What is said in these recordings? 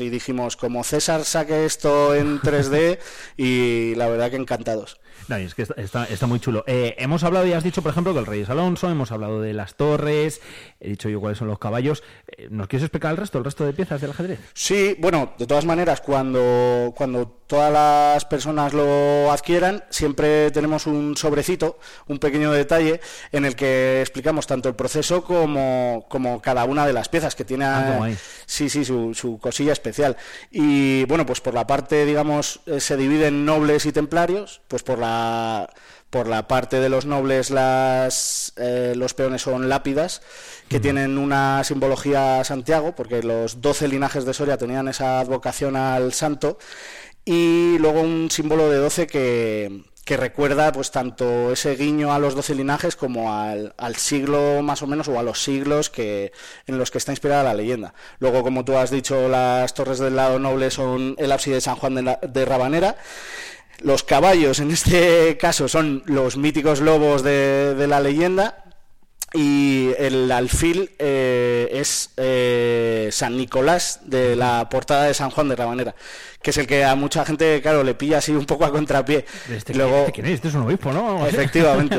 y dijimos, como César saque esto en 3D y la verdad que encantados. No, es que está, está, muy chulo. Eh, hemos hablado, y has dicho, por ejemplo, que el Reyes Alonso, hemos hablado de las torres, he dicho yo cuáles son los caballos. Eh, ¿Nos quieres explicar el resto, el resto de piezas del ajedrez? Sí, bueno, de todas maneras, cuando, cuando todas las personas lo adquieran, siempre tenemos un sobrecito, un pequeño detalle, en el que explicamos tanto el proceso como, como cada una de las piezas, que tiene ah, sí, sí, su, su cosilla especial. Y bueno, pues por la parte, digamos, eh, se divide en nobles y templarios, pues por la por la parte de los nobles las, eh, los peones son lápidas que tienen una simbología Santiago porque los doce linajes de Soria tenían esa advocación al santo y luego un símbolo de doce que, que recuerda pues tanto ese guiño a los doce linajes como al, al, siglo más o menos o a los siglos que en los que está inspirada la leyenda. Luego, como tú has dicho, las torres del lado noble son el ábside de San Juan de, de Rabanera los caballos, en este caso, son los míticos lobos de, la leyenda. Y el alfil eh, es eh, San Nicolás de la portada de San Juan de Rabanera que es el que a mucha gente, claro, le pilla así un poco a contrapié. Este, Luego, ¿quién es? Este es un obispo, ¿no? Efectivamente.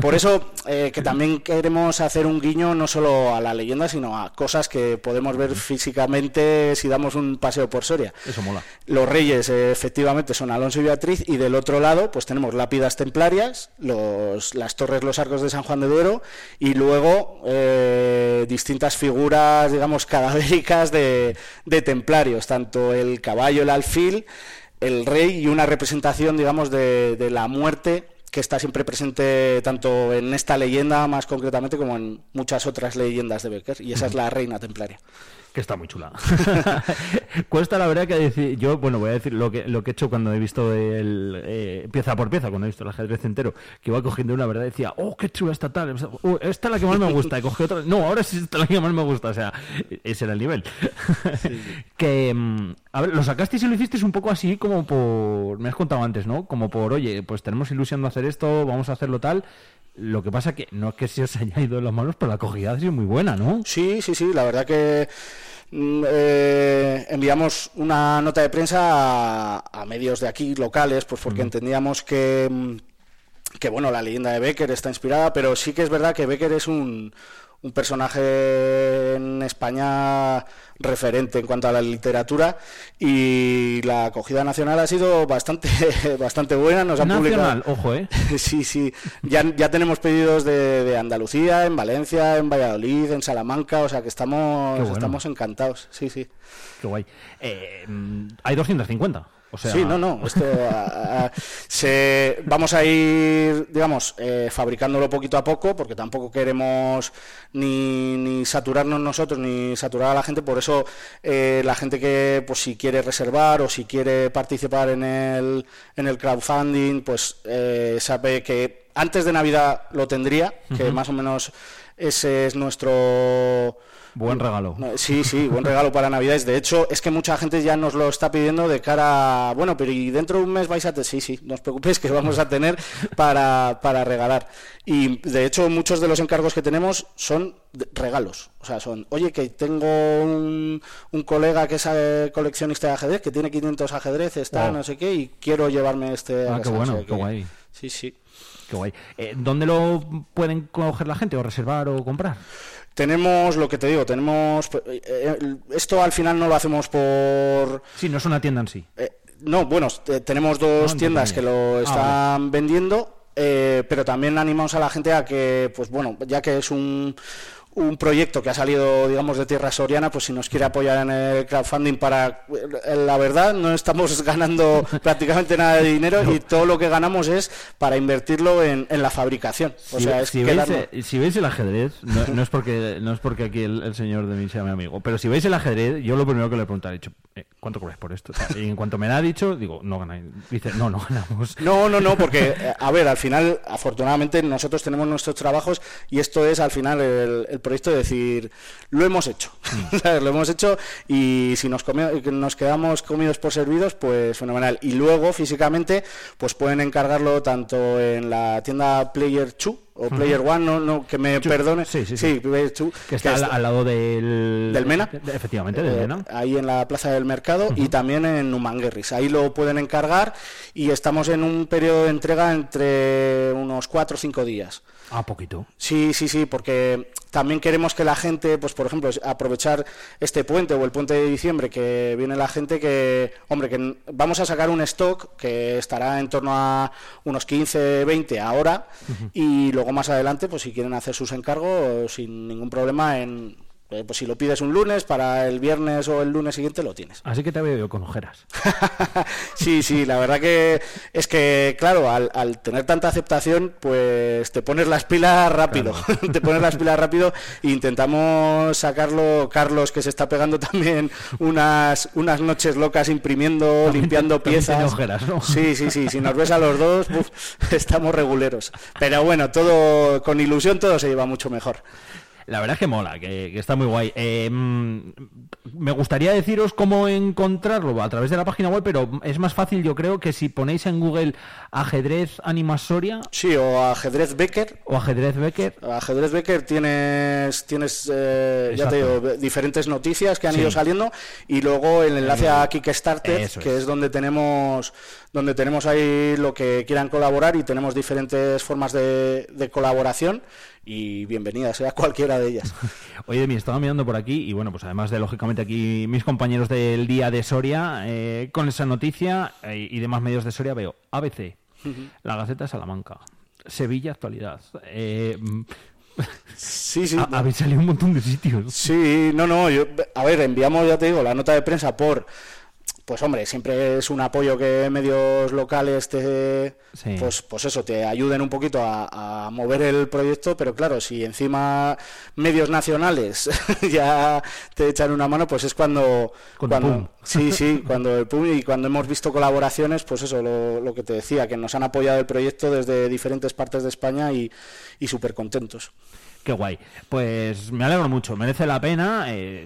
Por eso eh, que también queremos hacer un guiño no solo a la leyenda, sino a cosas que podemos ver físicamente si damos un paseo por Soria. Eso mola. Los reyes, eh, efectivamente, son Alonso y Beatriz, y del otro lado, pues tenemos lápidas templarias, los, las torres, los arcos de San Juan de Duero, y luego eh, distintas figuras, digamos, cadavéricas de, de templarios, tanto el caballo el alfil, el rey y una representación, digamos, de, de la muerte que está siempre presente tanto en esta leyenda más concretamente como en muchas otras leyendas de Becker y esa es la reina templaria que está muy chula. Cuesta la verdad que decir, yo, bueno, voy a decir lo que, lo que he hecho cuando he visto el eh, pieza por pieza, cuando he visto el ajedrez entero, que iba cogiendo una verdad, decía, oh, qué chula está tal, oh, esta es la que más me gusta, y cogí otra, no, ahora sí esta es la que más me gusta, o sea, ese era el nivel. que, mm, a ver, lo sacasteis y lo hicisteis un poco así como por, me has contado antes, ¿no? Como por, oye, pues tenemos ilusión de hacer esto, vamos a hacerlo tal, lo que pasa que no es que se os haya ido de las manos, pero la acogida ha sido muy buena, ¿no? Sí, sí, sí, la verdad que mm, eh, enviamos una nota de prensa a, medios de aquí locales, pues porque entendíamos que mm, que bueno, la leyenda de Becker está inspirada, pero sí que es verdad que Becker es un, un personaje en España referente en cuanto a la literatura y la acogida nacional ha sido bastante bastante buena nos han nacional, ojo eh. Sí sí ya, ya tenemos pedidos de, Andalucía en Valencia en Valladolid en Salamanca o sea que estamos estamos encantados sí sí. Qué guay. Eh, hay 250 Sí, no, no. Esto, se, vamos a ir, digamos, eh, fabricándolo poquito a poco, porque tampoco queremos ni, ni, saturarnos nosotros ni saturar a la gente. Por eso, eh, la gente que, pues, si quiere reservar o si quiere participar en el, en el crowdfunding, pues, eh, sabe que antes de Navidad lo tendría, que más o menos ese es nuestro Buen regalo. Sí, sí, buen regalo para Navidades. De hecho, es que mucha gente ya nos lo está pidiendo de cara bueno, pero y dentro de un mes vais a tener, sí, sí, no os preocupéis que vamos a tener para, para regalar. Y de hecho, muchos de los encargos que tenemos son regalos. O sea, son, oye, que tengo un, un colega que es eh, coleccionista de ajedrez, que tiene 500 ajedrez, está, no sé qué, y quiero llevarme este. Ah, qué bueno, qué guay. Sí, sí. Qué guay. Eh, ¿Dónde lo pueden coger la gente o reservar o comprar? Tenemos lo que te digo, tenemos. Eh, eh, esto al final no lo hacemos por. Sí, no es una tienda en sí. Eh, no, bueno, tenemos dos tiendas que lo ah, están vendiendo, pero también animamos a la gente a que, pues bueno, ya que es un, un proyecto que ha salido, digamos, de tierra soriana, pues si nos quiere apoyar en el crowdfunding para... Eh, la verdad, no estamos ganando prácticamente nada de dinero y todo lo que ganamos es para invertirlo en, la fabricación. O sea, es si, veis, si veis el ajedrez, no, es porque no es porque aquí el, señor de mí sea mi amigo, pero si veis el ajedrez, yo lo primero que le he dicho, eh, ¿cuánto cobráis por esto? y en cuanto me lo ha dicho, digo, no ganáis. Dice, no, no ganamos. No, no, no, porque, a ver, al final, afortunadamente, nosotros tenemos nuestros trabajos y esto es al final el proyecto de decir, lo hemos hecho, mm. lo hemos hecho y si nos, nos quedamos comidos por servidos, pues fenomenal. Y luego, físicamente, pues pueden encargarlo tanto en la tienda Player 2, o Player One, no, no, que me perdone. Sí, sí, sí. que está al, lado del... Del Mena. efectivamente, del eh, Mena. Ahí en la Plaza del Mercado y también en Numanguerris. Ahí lo pueden encargar y estamos en un periodo de entrega entre unos 4 o 5 días. Ah, poquito. Sí, sí, sí, porque también queremos que la gente, pues por ejemplo, aprovechar este puente o el puente de diciembre, que viene la gente que, hombre, que vamos a sacar un stock que estará en torno a unos 15, 20 ahora y luego más adelante, pues si quieren hacer sus encargos sin ningún problema en pues si lo pides un lunes, para el viernes o el lunes siguiente lo tienes. Así que te veo con ojeras. sí, sí, la verdad que es que, claro, al, tener tanta aceptación, pues te pones las pilas rápido. te pones las pilas rápido e intentamos sacarlo, Carlos, que se está pegando también unas, unas noches locas imprimiendo, limpiando piezas. Ojeras, ¿no? Sí, sí, sí. Si nos ves a los dos, estamos reguleros. Pero bueno, todo con ilusión todo se lleva mucho mejor. La verdad es que mola, que, está muy guay. Eh, mm, me gustaría deciros cómo encontrarlo a través de la página web, pero es más fácil, yo creo, que si ponéis en Google ajedrez animasoria. Sí, o ajedrez Becker. O ajedrez Becker. Ajedrez Becker tienes, tienes eh, ya te digo, diferentes noticias que han ido saliendo y luego el enlace a Kickstarter, que es donde tenemos donde tenemos ahí lo que quieran colaborar y tenemos diferentes formas de, colaboración y bienvenida sea cualquiera de ellas. Oye, me estaba mirando por aquí y bueno, pues además de lógicamente aquí mis compañeros del día de Soria, eh, con esa noticia eh, y demás medios de Soria veo ABC, la Gaceta de Salamanca, Sevilla Actualidad. Eh, sí, sí. Habéis salido un montón de sitios. Sí, no, no. Yo, a ver, enviamos, ya te digo, la nota de prensa por pues hombre, siempre es un apoyo que medios locales te, pues, pues eso, te ayuden un poquito a, mover el proyecto, pero claro, si encima medios nacionales ya te echan una mano, pues es cuando, cuando sí, sí, cuando el pum y cuando hemos visto colaboraciones, pues eso, lo, lo, que te decía, que nos han apoyado el proyecto desde diferentes partes de España y, y súper contentos. Qué guay. Pues me alegro mucho, merece la pena. Eh,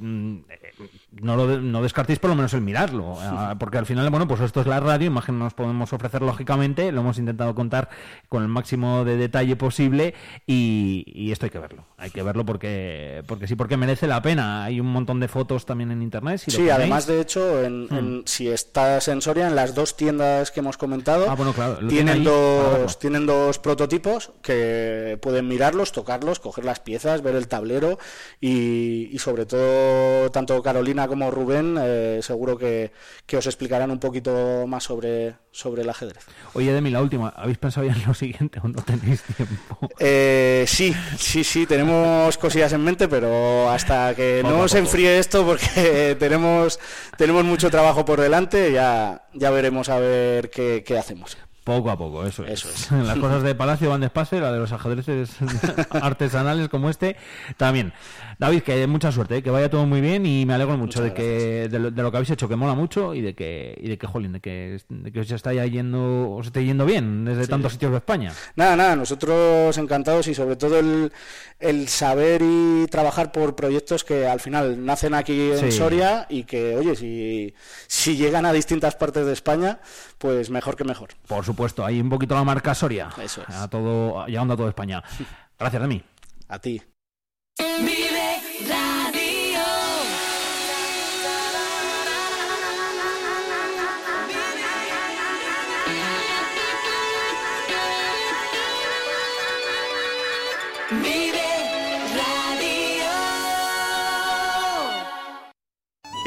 no, lo, no descartéis por lo menos el mirarlo, eh, porque al final, bueno, pues esto es la radio, imagino nos podemos ofrecer lógicamente, lo hemos intentado contar con el máximo de detalle posible y, esto hay que verlo, hay que verlo porque porque sí, porque merece la pena. Hay un montón de fotos también en internet. sí, además de hecho, en, hmm. si estás en Soria, en las dos tiendas que hemos comentado, ah, tienen, dos, tienen dos prototipos que pueden mirarlos, tocarlos, coger las piezas, ver el tablero y, y sobre todo tanto Carolina como Rubén eh, seguro que, os explicarán un poquito más sobre, sobre el ajedrez. Oye, Demi, la última, ¿habéis pensado ya en lo siguiente o no tenéis tiempo? Eh, sí, sí, sí, tenemos cosillas en mente, pero hasta que no se enfríe esto, porque tenemos, tenemos mucho trabajo por delante, ya, ya veremos a ver qué, qué hacemos. Poco a poco, eso es. Eso es. Las cosas de Palacio van despacio, la de los ajedrezes artesanales como este también. David, que mucha suerte, ¿eh? que vaya todo muy bien y me alegro mucho de que de lo, que habéis hecho, que mola mucho y de que y de que jolín, de que, de que os está yendo os esté yendo bien desde tantos sitios de España. Nada, nada, nosotros encantados y sobre todo el, el saber y trabajar por proyectos que al final nacen aquí en Soria y que, oye, si, si llegan a distintas partes de España, pues mejor que mejor. Por supuesto, hay un poquito la marca Soria. Eso es. A todo, llegando a toda España. Gracias, a mí. A ti.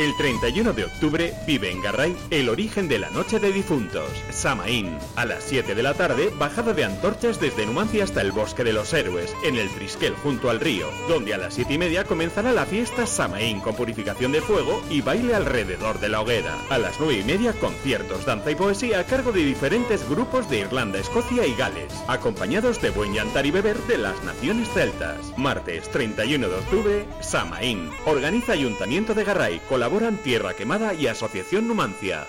El 31 de octubre vive en Garray el origen de la Noche de Difuntos, Samaín. A las 7 de la tarde, bajada de antorchas desde Numancia hasta el Bosque de los Héroes, en el Trisquel junto al río, donde a las 7 y media comenzará la fiesta Samaín con purificación de fuego y baile alrededor de la hoguera. A las 9 y media, conciertos, danza y poesía a cargo de diferentes grupos de Irlanda, Escocia y Gales, acompañados de buen llantar y beber de las naciones celtas. Martes 31 de octubre, Samaín. Organiza Ayuntamiento de Garray, colaboran Tierra Quemada y Asociación Numancia.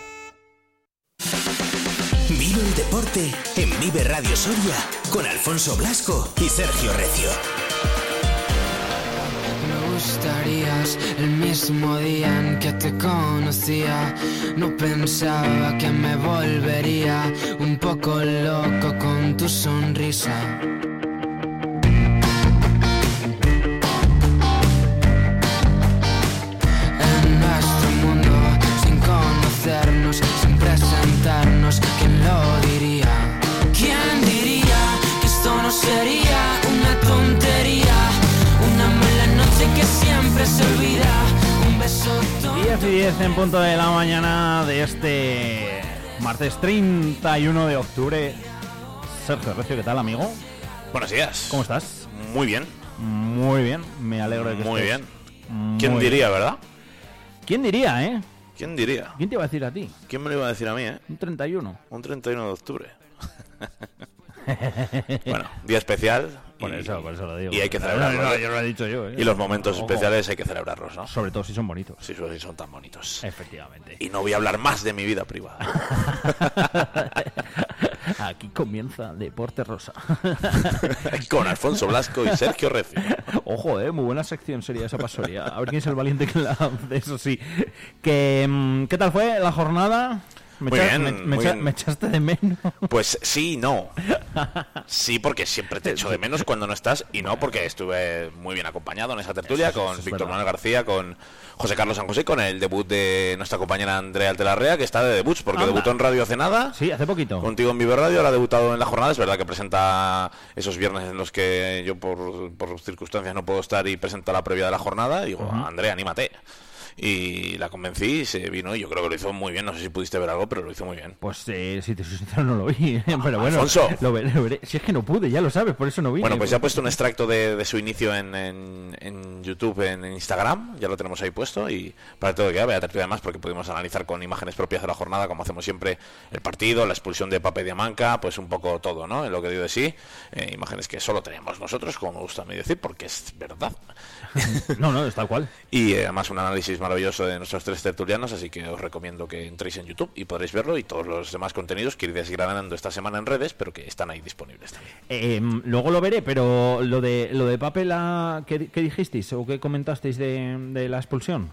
Vive el deporte en Vive Radio Soria con Alfonso Blasco y Sergio Recio. Me gustarías el mismo día en que te conocía. No pensaba que me volvería un poco loco con tu sonrisa. 10 y 10 en punto de la mañana de este martes 31 de octubre. Sergio Recio, ¿qué tal, amigo? Buenos días. ¿Cómo estás? Muy bien, Muy bien, me alegro de que muy estés. bien. Muy ¿Quién bien. diría, verdad? ¿Quién diría, eh? ¿Quién diría? ¿Quién te iba a decir a ti? ¿Quién me lo iba a decir a mí, eh? Un 31. Un 31 de octubre. bueno, día especial. Por y- eso, por eso lo digo. Y hay que No, celebrarlo. no, no, ¿eh? yo lo he dicho yo, eh. Y los momentos Ojo. especiales hay que celebrarlos, ¿no? Sobre todo si son bonitos. Si si son tan bonitos. Efectivamente. Y no voy a hablar más de mi vida privada. Aquí comienza Deporte Rosa. Con Alfonso Blasco y Sergio Recio. Ojo, eh, muy buena sección sería esa pasoría. A ver quién es el valiente que la hace, eso sí. Que, mm, ¿Qué tal fue la jornada? Me, Muy echa- bien, me- me muy echa- bien. me echaste de menos. Pues sí y no. Sí, porque siempre te echo de menos cuando no estás y no porque estuve muy bien acompañado en esa tertulia Eso con eso es Víctor. Manuel García, con José Carlos San José, con el debut de nuestra compañera Andrea Altelarrea, que está de debuts porque Anda. debutó en Radio hace nada. Sí, hace poquito. Contigo en Vive Radio, ahora ha debutado en la jornada. Es verdad que presenta esos viernes en los que yo por, por circunstancias no puedo estar y presenta la previa de la jornada. Y digo, Andrea, anímate. Y la convencí, se vino y yo creo que lo hizo muy bien. No sé si pudiste ver algo, pero lo hizo muy bien. Pues eh, si te soy sincero no lo vi, eh, pero bueno, Alfonso. lo veré, lo veré. Si es que no pude, ya lo sabes, por eso no vi. Bueno, pues ya he puesto un extracto de, de su inicio en, en- en YouTube, en Instagram, ya lo tenemos ahí puesto y para todo que ya vea además porque pudimos analizar con imágenes propias de la jornada, como hacemos siempre, el partido, la expulsión de Pape Diamanca, pues un poco todo, ¿no? En lo que dio de sí, eh, imágenes que solo tenemos nosotros, como me gusta a mí decir, porque es verdad. No, no, es tal cual. Y eh, además un análisis maravilloso de nuestros tres tertulianos, así que os recomiendo que entréis en YouTube y podréis verlo y todos los demás contenidos que iréis grabando esta semana en redes, pero que están ahí disponibles también. Eh, luego lo veré, pero lo de lo de papel, la, ¿qué, qué dijisteis o qué comentasteis de, de la expulsión?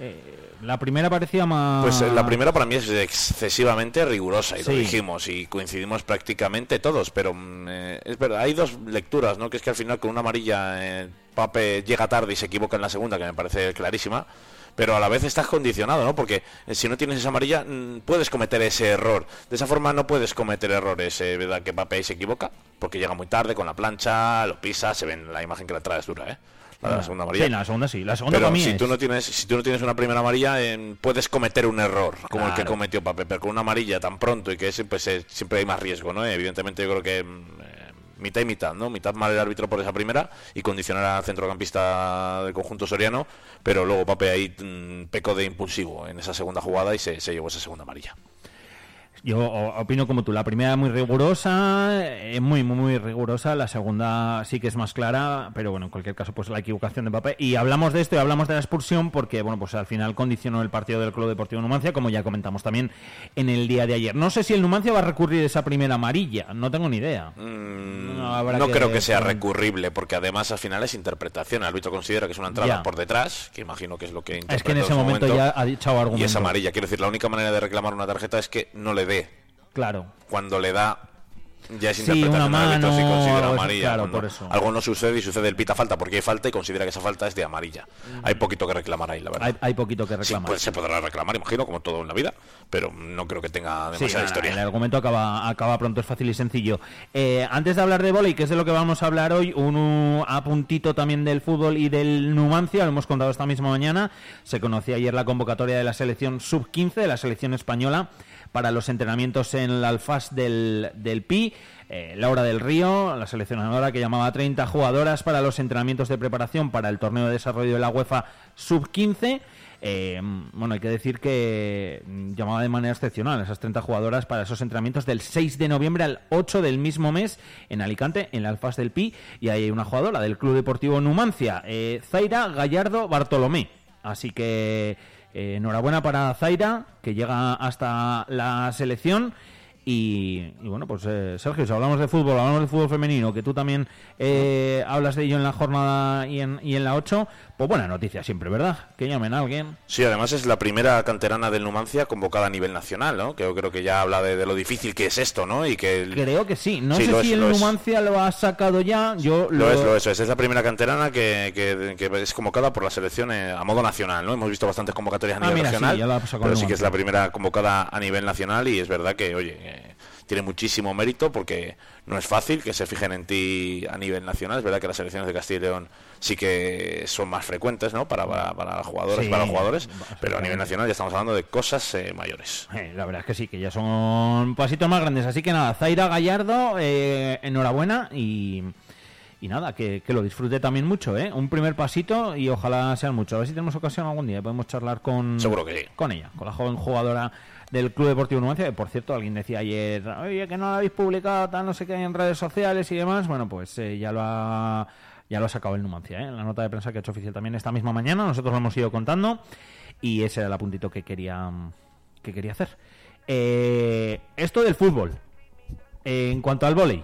Eh, la primera parecía más... Pues eh, la primera para mí es excesivamente rigurosa y Sí. lo dijimos y coincidimos prácticamente todos, pero mm, eh, es verdad, hay dos lecturas, ¿no? Que es que al final con una amarilla eh, Pape llega tarde y se equivoca en la segunda, que me parece clarísima, pero a la vez estás condicionado, ¿no? Porque eh, si no tienes esa amarilla mm, puedes cometer ese error. De esa forma no puedes cometer errores, eh, ¿verdad? Que Pape se equivoca porque llega muy tarde con la plancha, lo pisa, se ve en la imagen que la traes dura, ¿eh? La la segunda amarilla. Sí, la segunda sí. La segunda Pero para mí si es- tú no tienes si tú no tienes una primera amarilla eh, puedes cometer un error como el que cometió Pape pero con una amarilla tan pronto y que pues eh, siempre hay más riesgo no evidentemente yo creo que mm, eh, mitad y mitad no mitad mal el árbitro por esa primera y condicionar al centrocampista del conjunto soriano pero luego Pape ahí mm, pecó de impulsivo en esa segunda jugada y se, se llevó esa segunda amarilla Yo opino como tú. La primera muy rigurosa, eh, muy, muy, muy rigurosa. La segunda sí que es más clara, pero bueno, en cualquier caso, pues la equivocación de papel. Y hablamos de esto y hablamos de la expulsión porque, bueno, pues al final condicionó el partido del Club Deportivo Numancia, como ya comentamos también en el día de ayer. No sé si el Numancia va a recurrir esa primera amarilla, no tengo ni idea. Mm, No, habrá no que- creo que sea recurrible porque además al final es interpretación el árbitro considera que es una entrada Ya. por detrás que imagino que es lo que Es que en ese momento, ya ha y argumento. es amarilla. Quiero decir, la única manera de reclamar una tarjeta es que no le dé. Claro. Cuando le da, ya es Sí, una considera amarilla. claro, Cuando por eso. Algo no sucede y sucede el pita falta porque hay falta y considera que esa falta es de amarilla. Hay poquito que reclamar ahí, la verdad. Hay, hay poquito que Sí, reclamar. pues se podrá reclamar, imagino, como todo en la vida, pero no creo que tenga demasiada historia. el argumento acaba, acaba pronto, es fácil y sencillo. Eh, antes de hablar de volei, que es de lo que vamos a hablar hoy, un apuntito también del fútbol y del Numancia, lo hemos contado esta misma mañana. Se conocía ayer la convocatoria de la selección sub-15, de la selección española, para los entrenamientos en el Alfaz del, del Pi. Eh, Laura del Río, la seleccionadora que llamaba a 30 jugadoras para los entrenamientos de preparación para el torneo de desarrollo de la UEFA sub-15. Eh, bueno, hay que decir que mm, llamaba de manera excepcional a esas 30 jugadoras para esos entrenamientos del 6 de noviembre al 8 del mismo mes en Alicante, en la Alfaz del Pi, y hay una jugadora del Club Deportivo Numancia, eh, Zaira Gallardo Bartolomé. Así que enhorabuena para Zaira, que llega hasta la selección. Y, y bueno, pues eh, Sergio, si hablamos de fútbol, hablamos de fútbol femenino, que tú también eh, hablas de ello en la jornada y en, y en la 8, pues buena noticia siempre, ¿verdad? Que llamen a alguien. Sí, además es la primera canterana del Numancia convocada a nivel nacional, ¿no? Que yo creo que ya habla de, de lo difícil que es esto, ¿no? Y que el- Creo que sí. No Sí, sé lo si es, el lo es. Numancia lo ha sacado ya. Yo Lo es, lo es, es. Es la primera canterana que, que- que es convocada por la selección a modo nacional, ¿no? Hemos visto bastantes convocatorias a Ah, nivel sí, nacional, ya la pero sí que es la primera convocada a nivel nacional y es verdad que, oye, eh, tiene muchísimo mérito porque no es fácil que se fijen en ti a nivel nacional. Es verdad que las selecciones de Castilla y León sí que son más frecuentes, ¿no? Para, para, para jugadores, Sí, para los jugadores, pero a nivel nacional ya estamos hablando de cosas eh, mayores. Eh, la verdad es que sí, que ya son pasitos más grandes. Así que nada, Zaira Gallardo, eh, enhorabuena y, y nada, que, que lo disfrute también mucho, ¿eh? Un primer pasito y ojalá sean mucho. A ver si tenemos ocasión algún día, podemos charlar con, Seguro que sí. con ella, con la joven jugadora del Club Deportivo Numancia, que por cierto alguien decía ayer, oye, que no la habéis publicado, tal, no sé qué, en redes sociales y demás. Bueno, pues eh, ya lo ha... Ya lo ha sacado el Numancia, ¿eh? La nota de prensa que ha hecho oficial también esta misma mañana. Nosotros lo hemos ido contando. Y ese era el apuntito que quería, que quería hacer. Eh, esto del fútbol. En cuanto al vóley.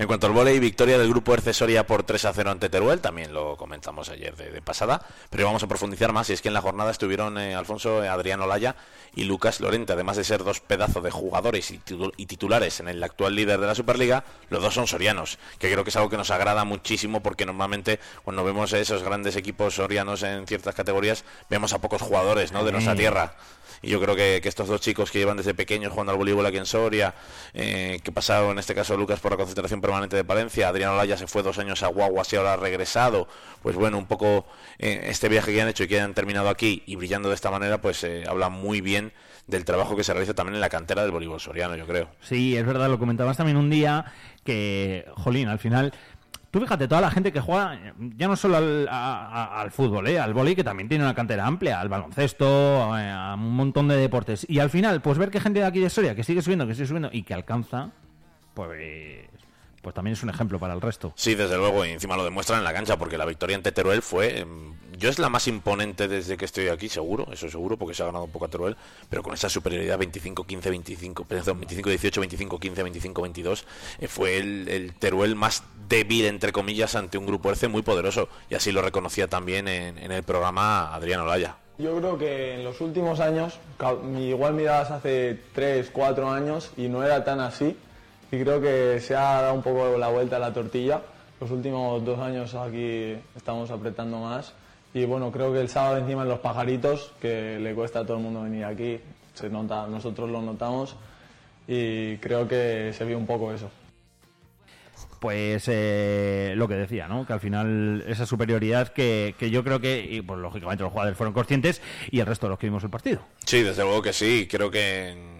En cuanto al volei, victoria del grupo Ercesoria por 3 a 0 ante Teruel, también lo comentamos ayer de, de pasada, pero vamos a profundizar más, y es que en la jornada estuvieron eh, Alfonso, eh, Adriano Laya y Lucas Lorente, además de ser dos pedazos de jugadores y, titu- y titulares en el actual líder de la Superliga, los dos son sorianos, que creo que es algo que nos agrada muchísimo porque normalmente cuando vemos esos grandes equipos sorianos en ciertas categorías, vemos a pocos jugadores ¿no? de nuestra tierra. Y yo creo que, que estos dos chicos que llevan desde pequeños jugando al voleibol aquí en Soria, eh, que pasaron en este caso Lucas por la concentración permanente de Palencia, Adriano Laya se fue dos años a Guaguas y ahora ha regresado, pues bueno, un poco eh, este viaje que han hecho y que han terminado aquí y brillando de esta manera, pues eh, habla muy bien del trabajo que se realiza también en la cantera del voleibol soriano, yo creo. Sí, es verdad, lo comentabas también un día que, jolín, al final... Tú fíjate, toda la gente que juega, ya no solo al, fútbol, ¿eh? al vóley, que también tiene una cantera amplia, al baloncesto, eh, a un montón de deportes. Y al final, pues ver que gente de aquí de Soria que sigue subiendo, que sigue subiendo y que alcanza, pues, pues también es un ejemplo para el resto. Sí, desde luego, y encima lo demuestran en la cancha, porque la victoria ante Teruel fue. em, yo es la más imponente desde que estoy aquí, seguro, eso seguro, porque se ha ganado un poco a Teruel, pero con esa superioridad 25-15, 25, perdón, 25-18, 25-15, 25-22, eh, fue el, el Teruel más débil, entre comillas, ante un grupo ERCE muy poderoso, y así lo reconocía también en, en el programa Adriano Laya. Yo creo que en los últimos años, igual mirabas hace 3, 4 años y no era tan así. Y creo que se ha dado un poco la vuelta a la tortilla. Los últimos dos años aquí estamos apretando más. Y bueno, creo que el sábado encima en los pajaritos, que le cuesta a todo el mundo venir aquí, se nota, nosotros lo notamos. Y creo que se vio un poco eso. Pues eh, lo que decía, ¿no? Que al final esa superioridad que, que yo creo que, y pues lógicamente los jugadores fueron conscientes y el resto de los que vimos el partido. Sí, desde luego que sí. Creo que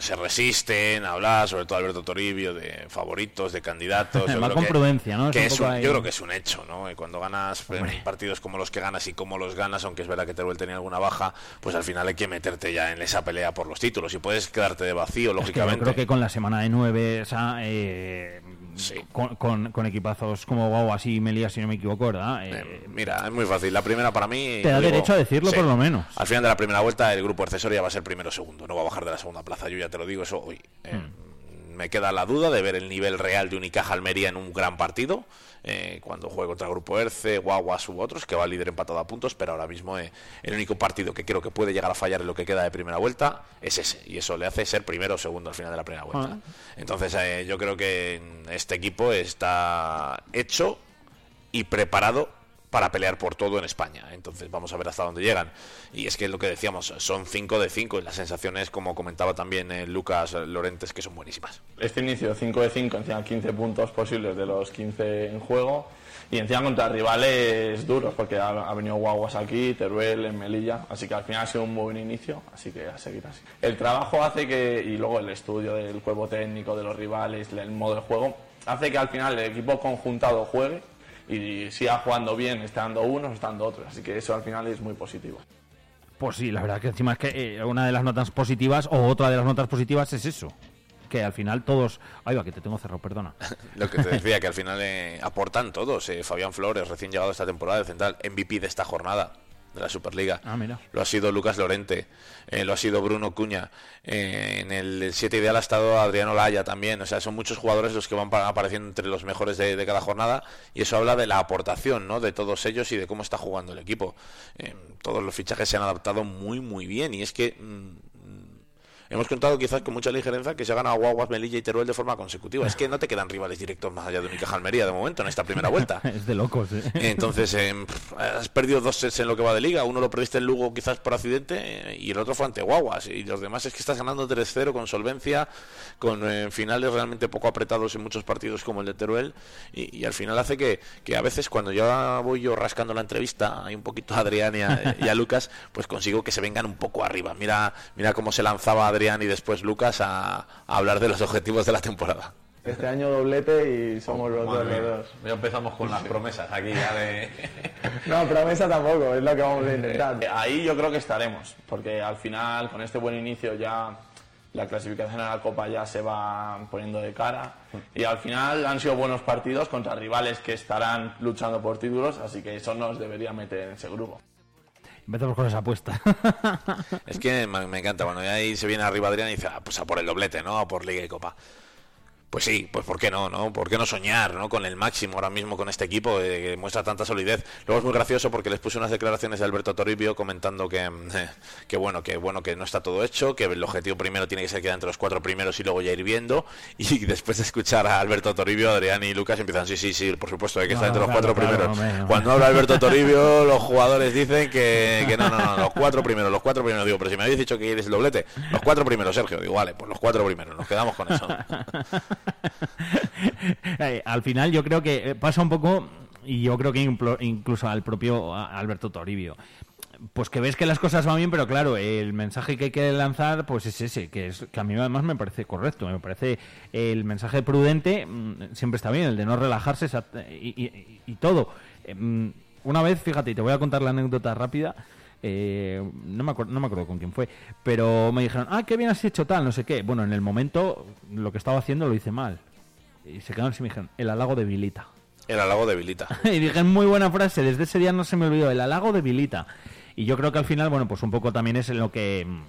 se resisten a hablar, sobre todo Alberto Toribio, de favoritos, de candidatos. yo creo con que- prudencia, ¿no? Es que un es poco un- ahí- Yo creo que es un hecho, ¿no? Y cuando ganas Hombre. partidos como los que ganas y como los ganas, aunque es verdad que Teruel tenía alguna baja, pues al final hay que meterte ya en esa pelea por los títulos. Y puedes quedarte de vacío, Es que yo lógicamente. creo que con la semana de nueve, esa, eh, Sí. con, con- con equipazos como Guau, así Melilla, si no me equivoco, ¿verdad? Eh, Eh, mira, es muy fácil. La primera para mí. Te da digo, derecho a decirlo, por lo menos. Al final de la primera vuelta, el grupo accesoria va a ser primero o segundo. No va a bajar de la segunda plaza. Yo ya te lo digo, eso hoy. Eh, Hmm. Me queda la duda de ver el nivel real de Unicaja Almería en un gran partido. Eh, cuando juegue contra el Grupo Erce, Guaguas u otros, que va líder empatado a puntos. Pero ahora mismo eh, el único partido que creo que puede llegar a fallar en lo que queda de primera vuelta es ese. Y eso le hace ser primero o segundo al final de la primera vuelta. Ah. Entonces, eh, yo creo que este equipo está hecho y preparado para pelear por todo en España. Entonces vamos a ver hasta dónde llegan. Y es que lo que decíamos, son 5 de 5 y las sensaciones, como comentaba también eh, Lucas Lorentes, que son buenísimas. Este inicio 5 de 5, encima 15 puntos posibles de los 15 en juego. Y encima contra rivales duros, porque ha, ha venido Guaguas aquí, Teruel, en Melilla. Así que al final ha sido un buen inicio, así que a seguir así. El trabajo hace que, y luego el estudio del cuerpo técnico, de los rivales, el modo de juego, hace que al final el equipo conjuntado juegue y siga jugando bien, esté dando unos, esté dando otros. Así que eso al final es muy positivo. Pues sí, la verdad que encima es que eh, una de las notas positivas o otra de las notas positivas es eso. Que al final todos... Ahí va, que te tengo cerrado, perdona. Lo que te decía, que al final eh, aportan todos. eh, Fabián Flores, recién llegado esta temporada de central, MVP de esta jornada de la Superliga. Ah, mira. Lo ha sido Lucas Lorente, eh, lo ha sido Bruno Cuña. eh, en el 7 ideal ha estado Adriano Laya también. O sea, son muchos jugadores los que van pa- apareciendo entre los mejores de, de cada jornada. Y eso habla de la aportación ¿no? de todos ellos y de cómo está jugando el equipo. Eh, todos los fichajes se han adaptado muy, muy bien. Y es que. mm, hemos contado quizás con mucha ligereza que se ha ganado Guaguas, Melilla y Teruel de forma consecutiva. Es que no te quedan rivales directos más allá de Unicaja Almería de momento en esta primera vuelta. es de locos, ¿eh? Entonces, eh, has perdido dos sets en lo que va de liga. Uno lo perdiste en Lugo quizás por accidente eh, y el otro fue ante Guaguas. Y los demás es que estás ganando 3-0 con solvencia, con eh, finales realmente poco apretados en muchos partidos como el de Teruel. Y, y al final hace que, que a veces cuando ya voy yo rascando la entrevista, hay un poquito a Adrián y a, y a Lucas, pues consigo que se vengan un poco arriba. Mira, mira cómo se lanzaba Adrián y después Lucas a, a hablar de los objetivos de la temporada. Este año doblete y somos los dos, Madre los mía. dos. Ya empezamos con las promesas aquí ya de... No, promesa tampoco, es lo que vamos a intentar. Ahí yo creo que estaremos, porque al final, con este buen inicio ya la clasificación a la Copa ya se va poniendo de cara y al final han sido buenos partidos contra rivales que estarán luchando por títulos, así que eso nos debería meter en ese grupo. Empezamos con esa apuesta. Es que me, encanta, bueno, y ahí se viene arriba Adrián y dice, ah, pues a por el doblete, ¿no? A por Liga y Copa. Pues sí, pues ¿por qué no, no? ¿Por qué no soñar, no? Con el máximo ahora mismo con este equipo eh, que muestra tanta solidez. Luego es muy gracioso porque les puse unas declaraciones de Alberto Toribio comentando que, eh, que bueno, que bueno, que no está todo hecho, que el objetivo primero tiene que ser quedar entre los cuatro primeros y luego ya ir viendo. Y después de escuchar a Alberto Toribio, Adrián y Lucas empiezan, sí, sí, sí, por supuesto, hay que No, estar entre los cuatro claro, primeros. Cuando habla Alberto Toribio, los jugadores dicen que, que no, no, no, los cuatro primeros, los cuatro primeros. Digo, pero si me habéis dicho que queréis el doblete, los cuatro primeros, Sergio. Digo, vale, pues los cuatro primeros, nos quedamos con eso. Eh, al final yo creo que eh, pasa un poco, y yo creo que incluso al propio Alberto Toribio, pues que ves que las cosas van bien, pero claro, el mensaje que hay que lanzar pues es ese, que, es, que a mí además me parece correcto, me parece el mensaje prudente, mm, siempre está bien, el de no relajarse y, y- todo. Mm, Una vez, fíjate, y te voy a contar la anécdota rápida. Eh, no, me acuerdo, no me acuerdo con quién fue, pero me dijeron, ah, qué bien has hecho tal, no sé qué. Bueno, en el momento lo que estaba haciendo lo hice mal. Y se quedaron así y me dijeron, el halago debilita. El halago debilita. y dije, muy buena frase, desde ese día no se me olvidó, el halago debilita. Y yo creo que al final, bueno, pues un poco también es en lo que... mm,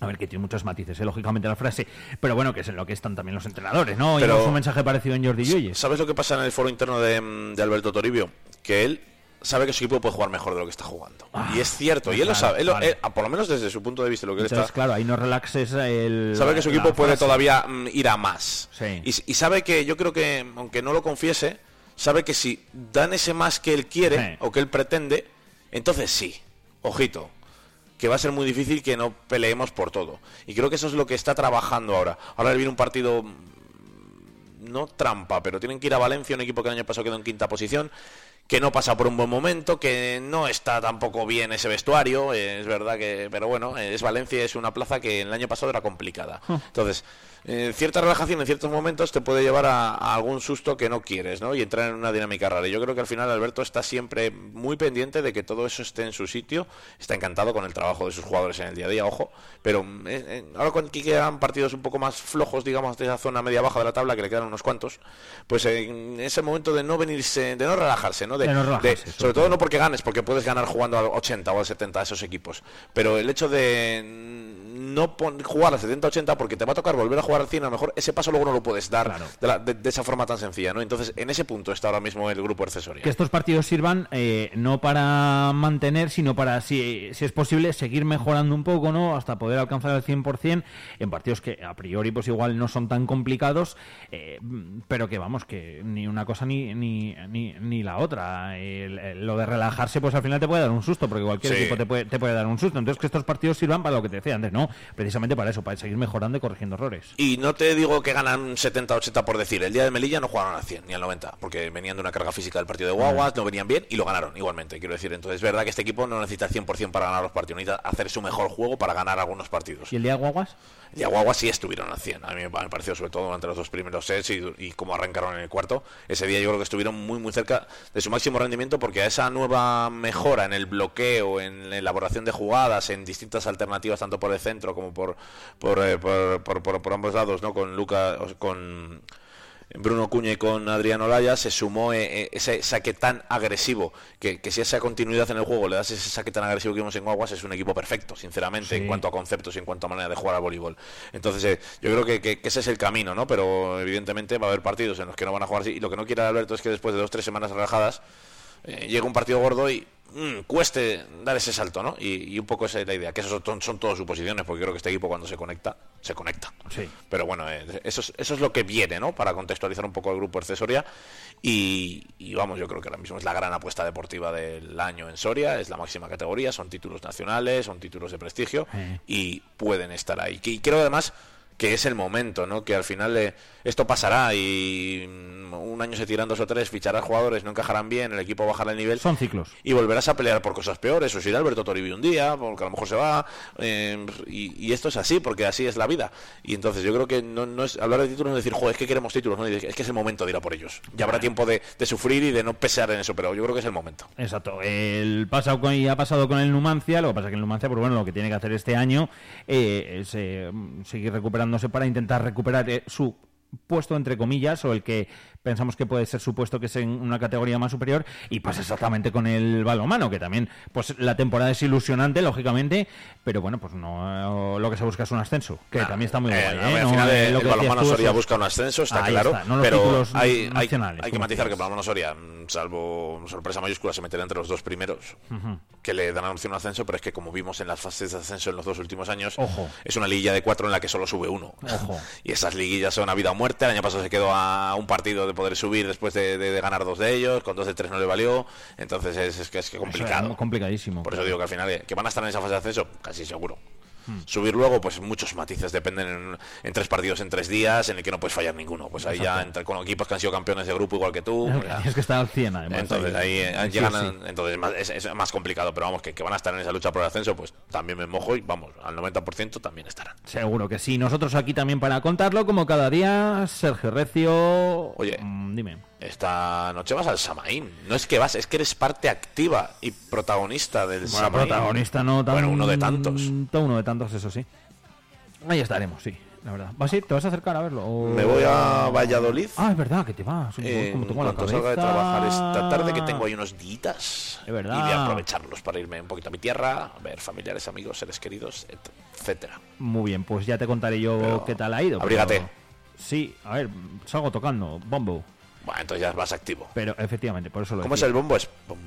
A ver, que tiene muchos matices, ¿eh? lógicamente la frase, pero bueno, que es en lo que están también los entrenadores, ¿no? Pero- Pero... un mensaje parecido en Jordi Lluelles. ¿Sabes lo que pasa en el foro interno de, mm, de Alberto Toribio? Que él sabe que su equipo puede jugar mejor de lo que está jugando. y es cierto, y él lo Ah, sabe, él lo- él, ah, por lo menos desde su punto de vista, lo que él está... claro, ahí no relaxes el... Sabe que su equipo puede todavía mm, ir a más. Sí. Y, y sabe que, yo creo que, aunque no lo confiese, sabe que si dan ese más que él quiere Sí. o que él pretende, entonces sí, ojito, que va a ser muy difícil que no peleemos por todo. Y creo que eso es lo que está trabajando ahora. Ahora le viene un partido mm, no trampa, pero tienen que ir a Valencia, un equipo que el año pasado quedó en quinta posición, que no pasa por un buen momento, que no está tampoco bien ese vestuario, eh, es verdad que, pero bueno, eh, es Valencia, es una plaza que el año pasado era complicada. Entonces, eh, cierta relajación en ciertos momentos te puede llevar a, a algún susto que no quieres, ¿no? Y entrar en una dinámica rara. Y yo creo que al final Alberto está siempre muy pendiente de que todo eso esté en su sitio, está encantado con el trabajo de sus jugadores en el día a día, ojo, pero eh, eh, ahora cuando aquí quedan partidos un poco más flojos, digamos, de esa zona media-baja de la tabla, que le quedan unos cuantos, pues en ese momento de no venirse, de no relajarse, ¿no? De no relajarse, de- sobre sobre todo. no porque ganes, porque puedes ganar jugando al 80 o al 70 a esos equipos, pero el hecho de no pon- jugar al 70-80 porque te va a tocar volver a jugar al 100, a lo mejor ese paso luego no lo puedes dar Claro. de, la- de- de esa forma tan sencilla, ¿no? Entonces, en ese punto está ahora mismo el grupo accesorio. que estos partidos sirvan eh, no para mantener, sino para, si, si es posible, seguir mejorando un poco, ¿no? Hasta poder alcanzar el 100% en partidos que a priori pues igual no son tan complicados, eh, pero que vamos, que ni una cosa ni, ni, ni, ni la otra. El- el- lo de relajarse pues al final te puede dar un susto, porque cualquier Sí. equipo te puede, te puede dar un susto. Entonces que estos partidos sirvan para lo que te decía antes, ¿no? Precisamente para eso, para seguir mejorando y corrigiendo errores. Y no te digo que ganan 70-80 por decir. El día de Melilla no jugaron al 100 ni al 90, porque venían de una carga física del partido de Guaguas, no venían bien y lo ganaron igualmente. Quiero decir, entonces es verdad que este equipo no necesita el 100% para ganar los partidos, necesita hacer su mejor juego para ganar algunos partidos. ¿Y el día de Guaguas? Y a Guaguas sí estuvieron al 100. A mí me pareció, sobre todo durante los dos primeros sets y, y cómo arrancaron en el cuarto. Ese día yo creo que estuvieron muy, muy cerca de su máximo rendimiento porque a esa nueva mejora en el bloqueo, en la elaboración de jugadas, en distintas alternativas, tanto por el centro como por, por, eh, por, por- ambos lados, ¿no? Con Luca, con. Bruno Cuña y con Adrián Olaya se sumó eh, eh, ese saque tan agresivo que, que si esa continuidad en el juego le das ese saque tan agresivo que vimos en Guaguas es un equipo perfecto, sinceramente, en cuanto a conceptos y en cuanto a manera de jugar al voleibol. Entonces eh, yo creo que, que- que ese es el camino, ¿no? Pero evidentemente va a haber partidos en los que no van a jugar así y lo que no quiere Alberto es que después de dos tres semanas relajadas eh, llega un partido gordo y mm, cueste dar ese salto, ¿no? Y, y un poco esa es la idea, que esos son, son todas suposiciones, porque creo que este equipo cuando se conecta, se conecta. Sí. Pero bueno, eh, eso, es, eso es lo que viene, ¿no? Para contextualizar un poco el grupo de Soria. Y, y vamos, yo creo que ahora mismo es la gran apuesta deportiva del año en Soria, es la máxima categoría, son títulos nacionales, son títulos de prestigio Sí. y pueden estar ahí. Y creo además que es el momento, ¿no? Que al final eh, esto pasará y mm, un año se tiran dos o tres, ficharás jugadores, no encajarán bien, el equipo bajará el nivel Son ciclos. y volverás a pelear por cosas peores, o si irá Alberto Toribio un día, porque a lo mejor se va, eh, y, y esto es así, porque así es la vida. Y entonces yo creo que no, no es hablar de títulos, no es decir, joder, es que queremos títulos, no, es que es el momento de ir a por ellos. Ya habrá tiempo de, de sufrir y de no pesar en eso, pero yo creo que es el momento. Exacto. El pasado con, y ha pasado con el Numancia. Lo que pasa es que el Numancia, pues bueno, lo que tiene que hacer este año eh, es eh, seguir recuperándose para intentar recuperar eh, su puesto entre comillas o el que pensamos que puede ser su puesto que es en una categoría más superior y pues exactamente con el balonmano que también pues la temporada es ilusionante lógicamente pero bueno pues no lo que se busca es un ascenso que también está muy Eh, guay no, ¿eh? No, final eh, lo que balonmano Soria busca un ascenso, está Ahí claro, está, no los pero hay, hay- que matizar que el balonmano Soria, salvo sorpresa mayúscula, se meterá entre los dos primeros, que le dan opción a un ascenso, pero es que como vimos en las fases de ascenso en los dos últimos años, Ojo. es una liguilla de cuatro en la que solo sube uno. Ojo. Y esas liguillas son a vida o muerte. El año pasado se quedó a un partido de poder subir después de, de- de ganar dos de ellos, con dos de tres no le valió, entonces es, es que es que Eso es complicado. complicadísimo Por eso digo que al final, eh, que van a estar en esa fase de ascenso, casi seguro. Hmm. Subir luego, pues muchos matices dependen en, en tres partidos en tres días, en el que no puedes fallar ninguno. Pues ahí ya entre, con equipos que han sido campeones de grupo igual que tú. es que está al 100 además Entonces ahí eh, Sí, llegan, sí. entonces es más- es, es más complicado, pero vamos, que, que van a estar en esa lucha por el ascenso, pues también me mojo y vamos, al 90% también estarán. Seguro que sí. Nosotros aquí también para contarlo, como cada día, Sergio Recio. Oye. mm, dime. Esta noche vas al Samaín. No es que vas, es que eres parte activa y protagonista del Bueno, Samaín. protagonista no tan... Bueno, uno de tantos. Uno de tantos, eso sí. Ahí estaremos, sí, la verdad. ¿Vas a ir? ¿Te vas a acercar a verlo? o- Me voy a Valladolid. Ah, es verdad, que te vas. Eh, cómo en tengo la cuanto salga de cabeza. trabajar esta tarde, que tengo ahí unos días. Es verdad. Y voy a aprovecharlos para irme un poquito a mi tierra, a ver familiares, amigos, seres queridos, et- etcétera. Muy bien, pues ya te contaré yo Pero qué tal ha ido. abrígate. pero- Sí, a ver, salgo tocando, bombo. Bueno, entonces ya vas activo. Pero efectivamente, por eso lo ¿Cómo es decía. el bombo? Es pom,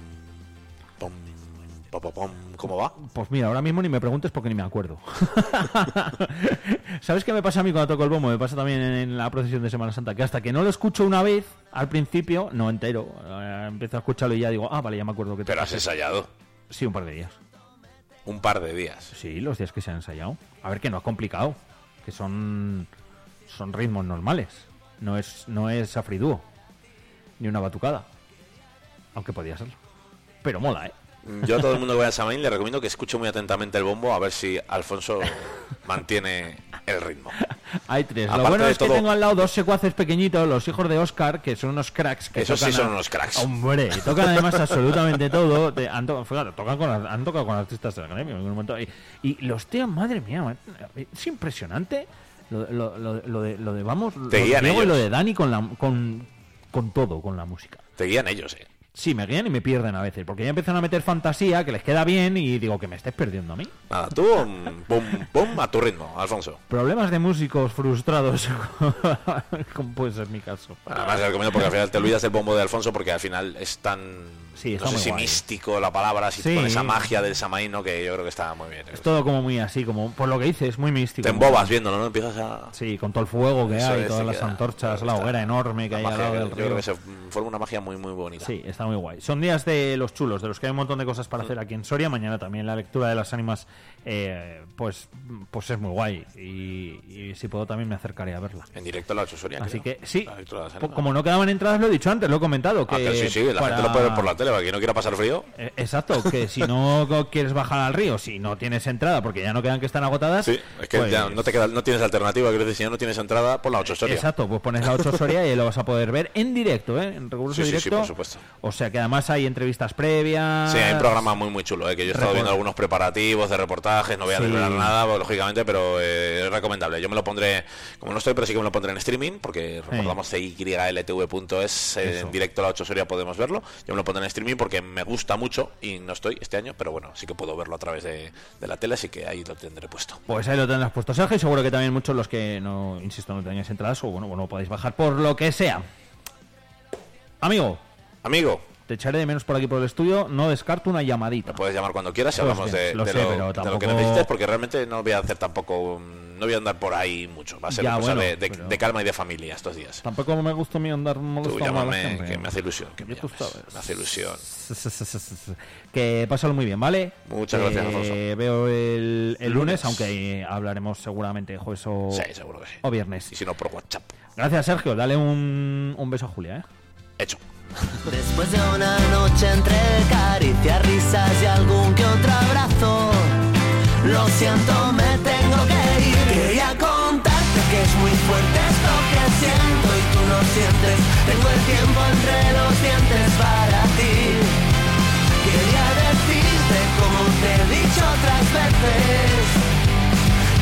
pom, pom. ¿Cómo va? Pues mira, ahora mismo ni me preguntes porque ni me acuerdo. ¿Sabes qué me pasa a mí cuando toco el bombo? Me pasa también en la procesión de Semana Santa, que hasta que no lo escucho una vez, al principio, no entero, eh, empiezo a escucharlo y ya digo, ah, vale, ya me acuerdo que Pero has ensayado Sí, un par de días. un par de días. Sí, los días que se han ensayado. A ver, que no es complicado, que son son ritmos normales. No es no es afridúo, ni una batucada. Aunque podía serlo. Pero mola, ¿eh? Yo a todo el mundo que vaya al Samaín le recomiendo que escuche muy atentamente el bombo a ver si Alfonso mantiene el ritmo. Hay tres. Lo bueno es que tengo al lado dos secuaces pequeñitos, los hijos de Oscar, que son unos cracks. Que Esos sí son a- unos cracks. Hombre, y tocan además absolutamente todo. Te- han, to- fíjate, tocan con, han tocado con artistas del gremio en algún momento. Y, y los tíos, madre mía, man, es impresionante lo, lo- lo- de, lo de, vamos, lo de Diego y lo de Dani con, la, con, con todo, con la música. Te guían ellos, eh. Sí, me guían y me pierden a veces, porque ya empiezan a meter fantasía que les queda bien y digo que me estés perdiendo a mí. Nada, tú, pum, pum, a tu ritmo, Alfonso. Problemas de músicos frustrados, como puede ser mi caso. Además, te recomiendo porque al final te olvidas del bombo de Alfonso porque al final es tan. Sí, no sé muy si guay. místico la palabra, si Sí. con esa magia del Samaín, ¿no? Que yo creo que está muy bien. Es todo como muy así, como por lo que dices, muy místico. Te embobas viéndolo, ¿no? Empiezas a. Sí, con todo el fuego que Eso hay, todas las queda- antorchas, la hoguera enorme que hay al lado del yo río. creo que se forma una magia muy, muy bonita. Sí, está muy guay. Son días de los chulos, de los que hay un montón de cosas para hacer aquí en Soria. Mañana también la lectura de las ánimas, eh, pues, pues es muy guay. Y, y si puedo también me acercaré a verla. En directo la 8 Soria. Así creo. que sí, como no quedaban entradas, lo he dicho antes, lo he comentado. Que Ah, que sí, sí, la para- gente lo puede ver por la tele, para quien no quiera pasar frío. Eh, Exacto, que si no quieres bajar al río, si no tienes entrada, porque ya no quedan que están agotadas. Sí, es que pues- ya no, te queda, no tienes alternativa, quiero decir, si ya no tienes entrada, por la 8 Soria. Exacto, pues pones la 8 Soria y lo vas a poder ver en directo, ¿eh? En riguroso Sí, sí, sí, directo. por supuesto. O sea que además hay entrevistas previas. Sí, hay un programa muy muy chulo, ¿eh? que yo he estado viendo algunos preparativos de reportajes, no voy a Sí. desvelar nada, pues, lógicamente, pero eh, es recomendable. Yo me lo pondré, como no estoy, pero sí que me lo pondré en streaming, porque recordamos ciyLTV.es, eh, Eso. en directo a la 8 Soria podemos verlo. Yo me lo pondré en streaming porque me gusta mucho y no estoy este año, pero bueno, sí que puedo verlo a través de, de la tele, así que ahí lo tendré puesto. Pues ahí lo tendrás puesto, Sergio, y seguro que también muchos los que no, insisto, no tenéis entradas o bueno, bueno, podéis bajar por lo que sea. Amigo, Amigo, te echaré de menos por aquí por el estudio, no descarto una llamadita. Me puedes llamar cuando quieras y hablamos de, lo de sé, lo, pero de lo que necesites, porque realmente no voy a hacer tampoco. No voy a andar por ahí mucho. Va a ser Ya, cosa bueno, de, de- pero- de calma y de familia estos días. Tampoco me gusta a mí andar Tú a la llámame, que me hace ilusión. Que me, tú hace ilusión. Que pásalo muy bien, ¿vale? Muchas gracias, Alfonso. Veo el, el lunes, Lunes. aunque hablaremos seguramente jueves o, Sí, seguro que sí. o viernes. Y si no, por WhatsApp. Gracias, Sergio. Dale un, un beso a Julia, ¿eh? Hecho. Después de una noche entre caricias, risas y algún que otro abrazo, lo siento, me tengo que ir. Quería contarte que es muy fuerte esto que siento y tú no sientes. Tengo el tiempo entre los dientes para ti. Quería decirte como te he dicho otras veces,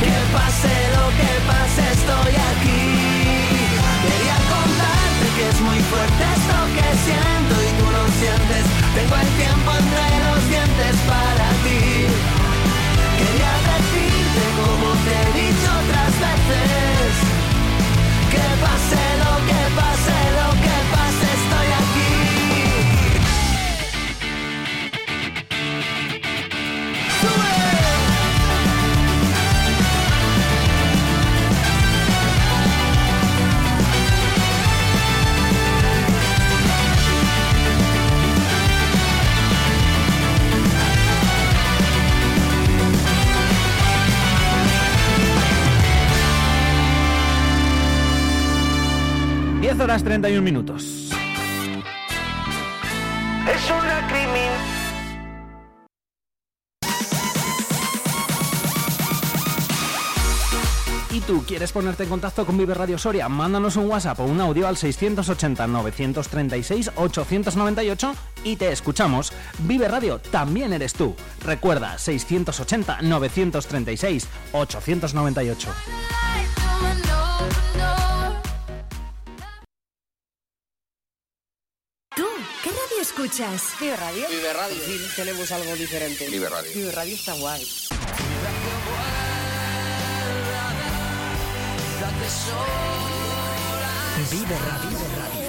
que pase lo que pase estoy aquí. Quería que es muy fuerte esto que siento y tú lo sientes. Tengo el tiempo entre los dientes para ti. Quería decirte como te he dicho otras veces. Que pase lo que pase, 10 horas 31 minutos. Es una crimin. ¿Y tú quieres ponerte en contacto con Vive Radio Soria? Mándanos un WhatsApp o un audio al 680-936-898 y te escuchamos. Vive Radio también eres tú. Recuerda, 680-936-898. Radio escuchas? Vive Radio. Vive Radio. tenemos algo diferente. Vive Radio. Vive Radio está guay. Vive Radio. This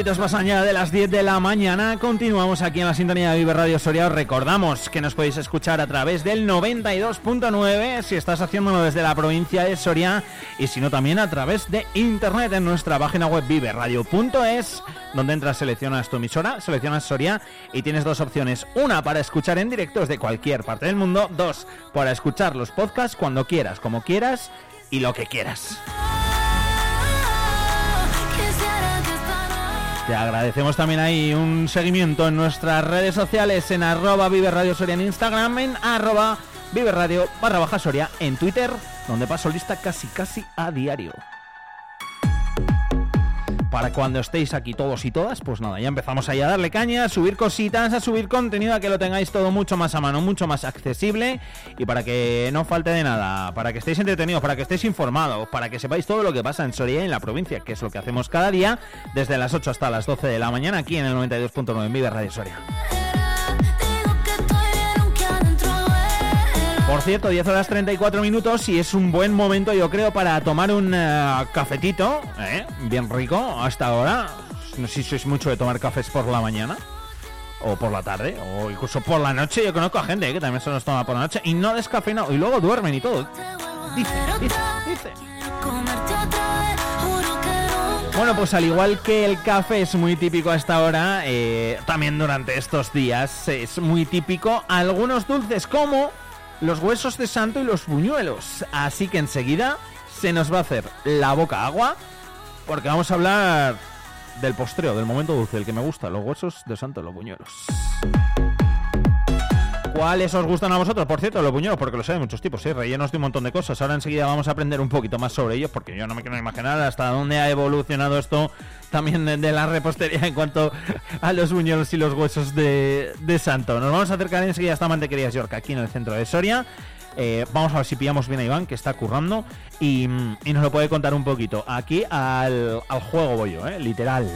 Minutitos más allá de las 10 de la mañana. Continuamos aquí en la sintonía de Vive Radio Soria. Os recordamos que nos podéis escuchar a través del 92.9 si estás haciéndolo desde la provincia de Soria y si no también a través de internet en nuestra página web viveradio.es donde entras, seleccionas tu emisora, seleccionas Soria y tienes dos opciones. Una para escuchar en directos de cualquier parte del mundo. Dos para escuchar los podcasts cuando quieras, como quieras y lo que quieras. Te agradecemos también ahí un seguimiento en nuestras redes sociales en arroba Vive Radio Soria en Instagram, en arroba Vive Radio barra baja Soria en Twitter, donde paso lista casi casi a diario. Para cuando estéis aquí todos y todas, pues nada, ya empezamos ahí a darle caña, a subir cositas, a subir contenido, a que lo tengáis todo mucho más a mano, mucho más accesible y para que no falte de nada, para que estéis entretenidos, para que estéis informados, para que sepáis todo lo que pasa en Soria y en la provincia, que es lo que hacemos cada día, desde las 8 hasta las 12 de la mañana aquí en el 92.9 en Vive Radio Soria. Por cierto, 10 horas 34 minutos y es un buen momento, yo creo, para tomar un eh, cafetito, ¿eh? bien rico, hasta ahora. No sé si sois mucho de tomar cafés por la mañana o por la tarde o incluso por la noche. Yo conozco a gente ¿eh? que también se los toma por la noche y no descafeinado y luego duermen y todo. Dice. Bueno, pues al igual que el café es muy típico a esta hora, eh, también durante estos días es muy típico algunos dulces como los huesos de santo y los buñuelos. Así que enseguida se nos va a hacer la boca agua porque vamos a hablar del postreo, del momento dulce, el que me gusta, los huesos de santo y los buñuelos. ¿Cuáles os gustan a vosotros? Por cierto, los buñuelos, porque los hay muchos tipos, ¿sí? rellenos de un montón de cosas. Ahora enseguida vamos a aprender un poquito más sobre ellos, porque yo no me quiero imaginar hasta dónde ha evolucionado esto también de, la repostería en cuanto a los buñuelos y los huesos de, de santo. Nos vamos a acercar enseguida hasta Mantequerías York, aquí en el centro de Soria. Eh, vamos a ver si pillamos bien a Iván, que está currando, y, nos lo puede contar un poquito. Aquí al, al juego voy yo, ¿eh? literal.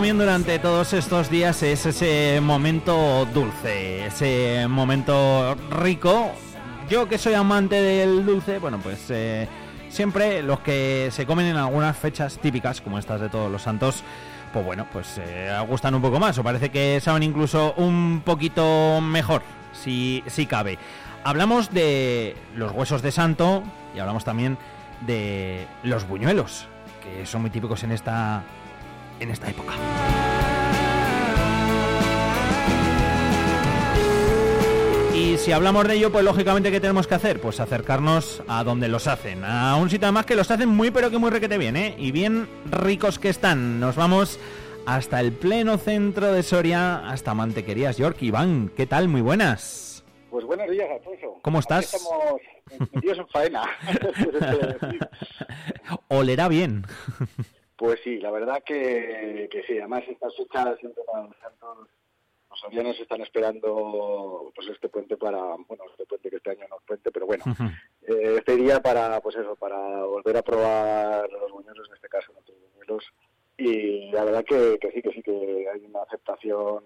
También durante todos estos días es ese momento dulce, ese momento rico. Yo que soy amante del dulce, bueno, pues eh, siempre los que se comen en algunas fechas típicas, como estas de todos los santos, pues bueno, pues eh, gustan un poco más, o parece que saben incluso un poquito mejor, si, si cabe. Hablamos de los huesos de santo y hablamos también de los buñuelos, que son muy típicos en esta, en esta época. Y si hablamos de ello, pues lógicamente, ¿qué tenemos que hacer? Pues acercarnos a donde los hacen. A un sitio además que los hacen muy, pero que muy requete bien, ¿eh? Y bien ricos que están. Nos vamos hasta el pleno centro de Soria, hasta Mantequerías York. Iván, ¿qué tal? Muy buenas. Pues buenos días, Alfonso. ¿Cómo estás? Aquí Estamos metidos en faena. Olerá bien. Pues sí, la verdad que, que sí. Además, estas fechas siempre para los santos, los sorianos están esperando pues este puente para, bueno, este puente que este año no es puente, pero bueno, eh, este día para, pues eso, para volver a probar los buñuelos, en este caso nuestros buñuelos. Y la verdad que, que sí, que sí, que hay una aceptación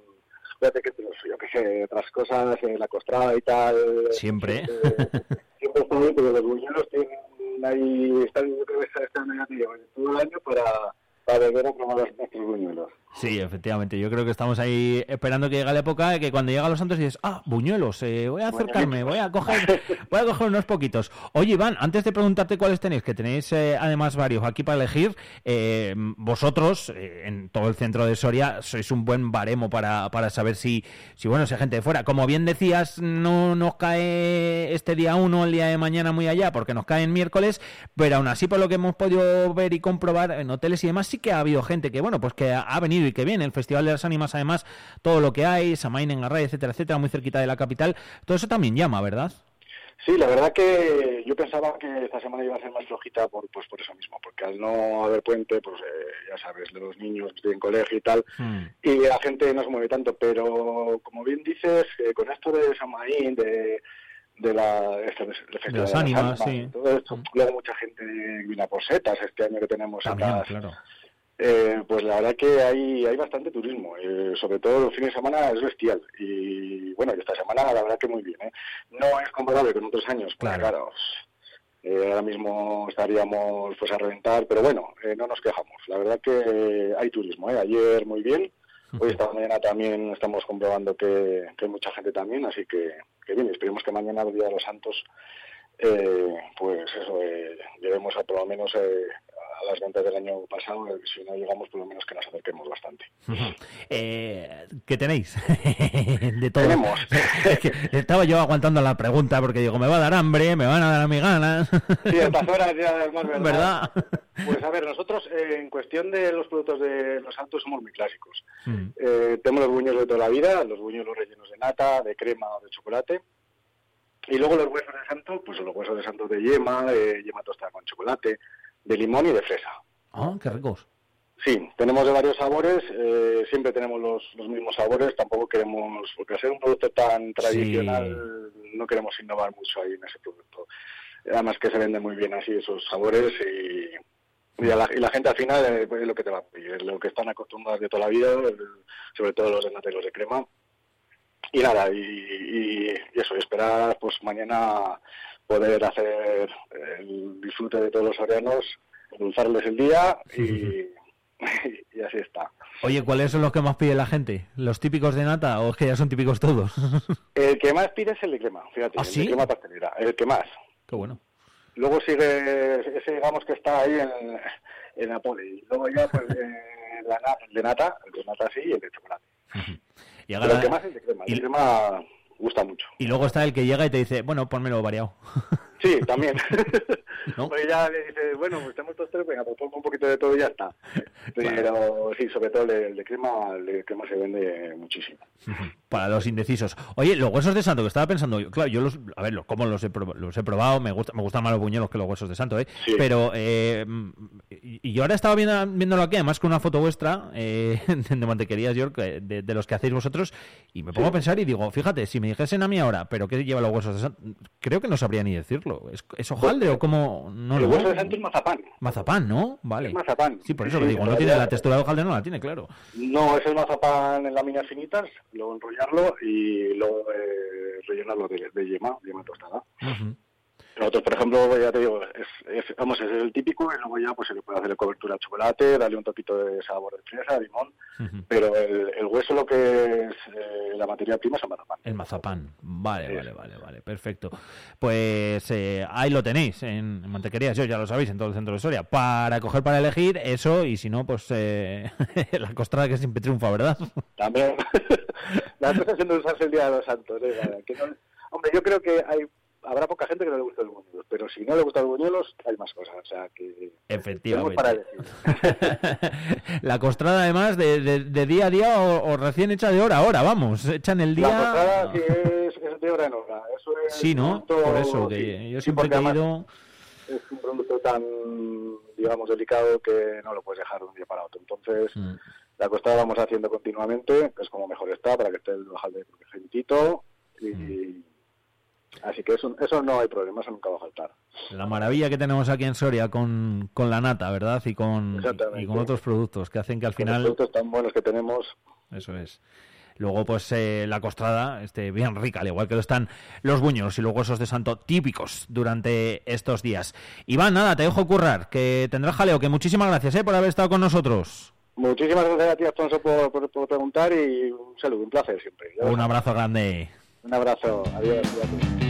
fíjate que pues, yo que sé, otras cosas, eh, la costrada y tal. Siempre. Siempre está bien, pero los buñuelos tienen ahí, están, creo que están ahí todo el año para, para volver a los- nuestros buñuelos. Sí, efectivamente. Yo creo que estamos ahí esperando que llegue la época de que cuando llega los santos dices, ah, buñuelos, eh, voy a acercarme, voy a coger, voy a coger unos poquitos. Oye, Iván, antes de preguntarte cuáles tenéis, que tenéis eh, además varios aquí para elegir, eh, vosotros eh, en todo el centro de Soria sois un buen baremo para, para saber si, si, bueno, si hay gente de fuera. Como bien decías, no nos cae este día uno, el día de mañana muy allá, porque nos cae en miércoles, pero aún así, por lo que hemos podido ver y comprobar en hoteles y demás, sí que ha habido gente que, bueno, pues que ha, ha venido y que viene. El Festival de las Ánimas, además, todo lo que hay, Samain en Array, etcétera, etcétera, muy cerquita de la capital, todo eso también llama, ¿verdad? Sí, la verdad que yo pensaba que esta semana iba a ser más flojita por, pues por eso mismo, porque al no haber puente, pues eh, ya sabes, los niños estoy en colegio y tal, y la gente no se mueve tanto, pero como bien dices, eh, con esto de Samaín, de, de la Festival De las Ánimas, sí. todo esto, luego mucha gente viene por setas este año que tenemos También, setas, claro. Eh, pues la verdad que hay, hay bastante turismo, eh, sobre todo los fines de semana es bestial. Y bueno, esta semana la verdad que muy bien. ¿eh? No es comparable con otros años, porque claro, eh, ahora mismo estaríamos pues a reventar, pero bueno, eh, no nos quejamos. La verdad que hay turismo. ¿eh? Ayer muy bien, hoy esta mañana también estamos comprobando que, que hay mucha gente también, así que, que bien, esperemos que mañana, el Día de los Santos, eh, pues eso, eh, lleguemos a por lo menos eh, a las ventas del año pasado, eh, si no llegamos por lo menos que nos acerquemos bastante. Eh, ¿Qué tenéis? de todo. Tenemos. Es que estaba yo aguantando la pregunta porque digo, me va a dar hambre, me van a dar a mi ganas. Sí, estas horas ya es más verdad. ¿Verdad? Pues a ver, nosotros eh, en cuestión de los productos de los santos somos muy clásicos. Mm. Eh, tenemos los buñuelos de toda la vida, los buñuelos rellenos de nata, de crema o de chocolate. Y luego los huesos de santo, pues los huesos de santo de yema, de yema tostada con chocolate, de limón y de fresa. Ah, qué ricos. Sí, tenemos de varios sabores, eh, siempre tenemos los, los mismos sabores, tampoco queremos, porque al ser un producto tan tradicional, no queremos innovar mucho ahí en ese producto. Además que se vende muy bien así esos sabores y, y, a la, y la gente al final eh, pues, es lo que te va a pedir, lo que están acostumbrados de toda la vida, sobre todo los de nata y los de crema. Y nada, y, y- y eso, esperar pues mañana poder hacer el disfrute de todos los sorianos, endulzarles el día y, y así está. Oye, ¿cuáles son los que más pide la gente? ¿Los típicos de nata o es que ya son típicos todos? El que más pide es el de crema, fíjate, ¿Ah, el sí? de crema pastelera, el que más. Qué bueno. Luego sigue, ese digamos que está ahí en, en la poli. Y luego ya, pues, eh, el de nata, el de nata sí y el de chocolate. Y, Pero ahora- el que más es el de crema. El de crema gusta mucho. y luego está el que llega y te dice, bueno, ponmelo variado. Sí, también. ¿No? Porque ya le dices, bueno, pues tenemos estos tres, venga, pues pongo un poquito de todo y ya está. Pero sí, sobre todo el de, el de crema, el de crema se vende muchísimo. Para los indecisos. Oye, los huesos de santo, que estaba pensando, yo, claro, yo los, a ver, los, como los he, los he probado, me, gusta, me gustan más los buñuelos que los huesos de santo, ¿eh? Sí. Pero, eh, y, ahora estaba viendo, viéndolo aquí, además con una foto vuestra eh, de mantequerías York, de, de los que hacéis vosotros, y me pongo a pensar y digo, fíjate, si me dijesen a mí ahora, ¿pero qué lleva los huesos de santo? Creo que no sabría ni decirlo. ¿Es, es hojaldre o cómo? No el lo hueso de santo es mazapán. Mazapán, ¿no? Vale. Es mazapán. Sí, por eso Sí, lo digo, no tiene la textura de hojaldre, no la tiene, claro. No, es el mazapán en láminas finitas, luego enrollarlo y luego eh, rellenarlo de, de yema, yema tostada. Ujú. Nosotros, por ejemplo, ya te digo, es, es- vamos, es el típico y luego ya pues se le puede hacer cobertura de chocolate, darle un toquito de sabor de fresa, limón, pero el, el hueso lo que es eh, la materia prima es el mazapán. El mazapán. Vale, vale, vale, vale. Perfecto. Pues eh, ahí lo tenéis en, Mantequerías, yo ya lo sabéis, en todo el centro de Soria. Para coger, para elegir eso y si no, pues eh, la costrada que siempre triunfa, ¿verdad? También, la cosa siendo usarse el Día de los Santos. ¿eh? Que no- hombre, yo creo que hay habrá poca gente que no le guste el buñuelos, pero si no le gustan los buñuelos, hay más cosas. O sea, que Efectivamente. para la costrada, además, de, de- de día a día o, o recién hecha de hora a hora, vamos. Echan el día. La tostada sí es, es de hora en hora. Eso es Sí, ¿no? Por eso, que sí, yo sí, siempre he creído. Es un producto tan, digamos, delicado que no lo puedes dejar de un día para otro. Entonces, Mm. la costada vamos haciendo continuamente, que es como mejor está, para que esté el hojaldre calentito. Y, Mm. Así que eso, eso no hay problema, eso nunca va a faltar. La maravilla que tenemos aquí en Soria con, con la nata, ¿verdad? Y con, y con otros productos que hacen que al Con final. Los productos tan buenos que tenemos, Eso es. Luego, pues eh, la costrada, este, bien rica, al igual que lo están los buños y los huesos de santo típicos durante estos días. Iván, nada, te dejo currar, que tendrás jaleo, que muchísimas gracias eh, por haber estado con nosotros. Muchísimas gracias a ti, Alfonso, por, por, por preguntar y un saludo, un placer siempre. Un abrazo grande. Un abrazo, adiós. cuídate.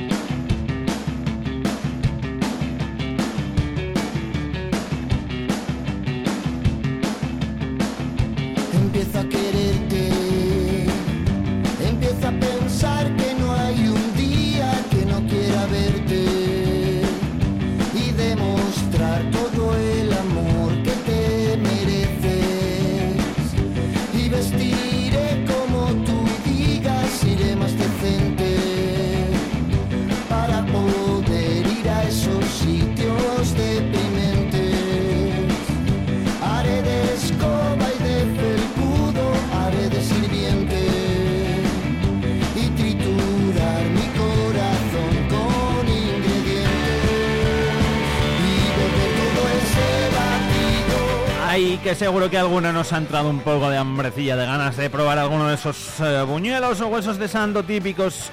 Que seguro que alguno nos ha entrado un poco de hambrecilla, de ganas de probar alguno de esos eh, buñuelos o huesos de santo típicos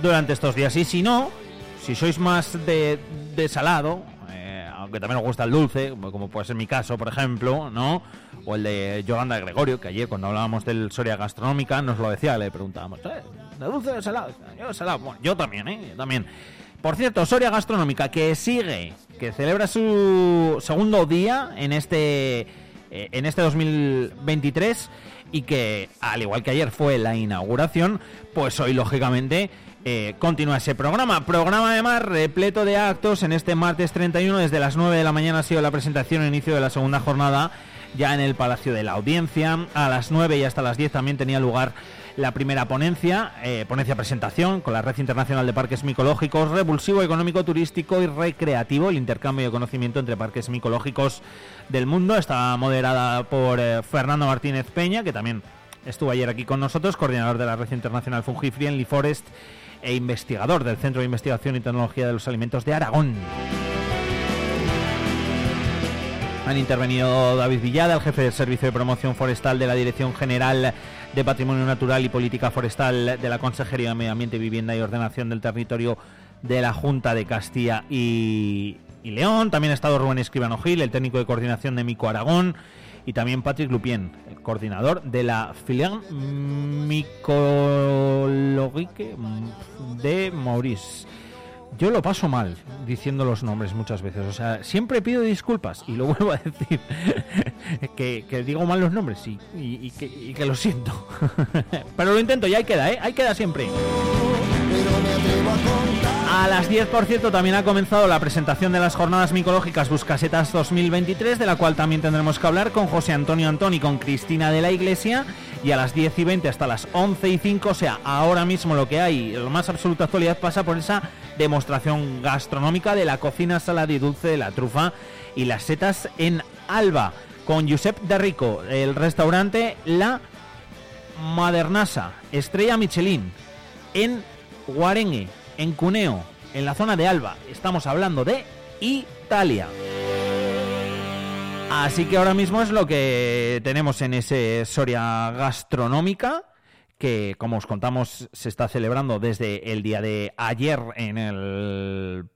durante estos días. Y si no, si sois más de, salado, eh, aunque también os gusta el dulce, como puede ser mi caso, por ejemplo, ¿no? O el de Yolanda Gregorio, que ayer cuando hablábamos del Soria Gastronómica nos lo decía, le preguntábamos, ¿eh? ¿De dulce o de salado? Yo salado. Bueno, yo también, ¿eh? Yo también. Por cierto, Soria Gastronómica, que sigue, que celebra su segundo día en este, eh, en este 2023 y que, al igual que ayer fue la inauguración, pues hoy, lógicamente, eh, continúa ese programa. Programa además repleto de actos en este martes 31. Desde las 9 de la mañana ha sido la presentación inicio de la segunda jornada ya en el Palacio de la Audiencia. A las 9 y hasta las 10 también tenía lugar la primera ponencia, eh, ponencia presentación con la Red Internacional de Parques Micológicos, Revulsivo Económico, Turístico y Recreativo, el intercambio de conocimiento entre parques micológicos del mundo. Está moderada por eh, Fernando Martínez Peña, que también estuvo ayer aquí con nosotros, coordinador de la Red Internacional Fungi Friendly Forest e investigador del Centro de Investigación y Tecnología de los Alimentos de Aragón. Han intervenido David Villada, el jefe del Servicio de Promoción Forestal de la Dirección General de Patrimonio Natural y Política Forestal de la Consejería de Medio Ambiente, Vivienda y Ordenación del Territorio de la Junta de Castilla y, León. También ha estado Rubén Escribano Gil, el técnico de coordinación de Mico Aragón. Y también Patrick Lupien, el coordinador de la filial Micologique de Maurice. Yo lo paso mal diciendo los nombres muchas veces. O sea, siempre pido disculpas y lo vuelvo a decir. que, digo mal los nombres y que, y que lo siento. Pero lo intento y ahí queda, ¿eh? Ahí queda siempre. A las 10, por cierto, también ha comenzado la presentación de las jornadas micológicas Buscasetas 2023, de la cual también tendremos que hablar con José Antonio Antón y con Cristina de la Iglesia. Y a las 10 y 20 hasta las 11 y 5, o sea, ahora mismo lo que hay, lo más absoluta actualidad pasa por esa demostración gastronómica de la cocina salada y dulce de la trufa y las setas en Alba, con Josep de Rico, el restaurante La Madernasa, Estrella Michelin, en Guarengue, en Cuneo, en la zona de Alba. Estamos hablando de Italia. Así que ahora mismo es lo que tenemos en ese Soria Gastronómica, que como os contamos se está celebrando desde el día de ayer en el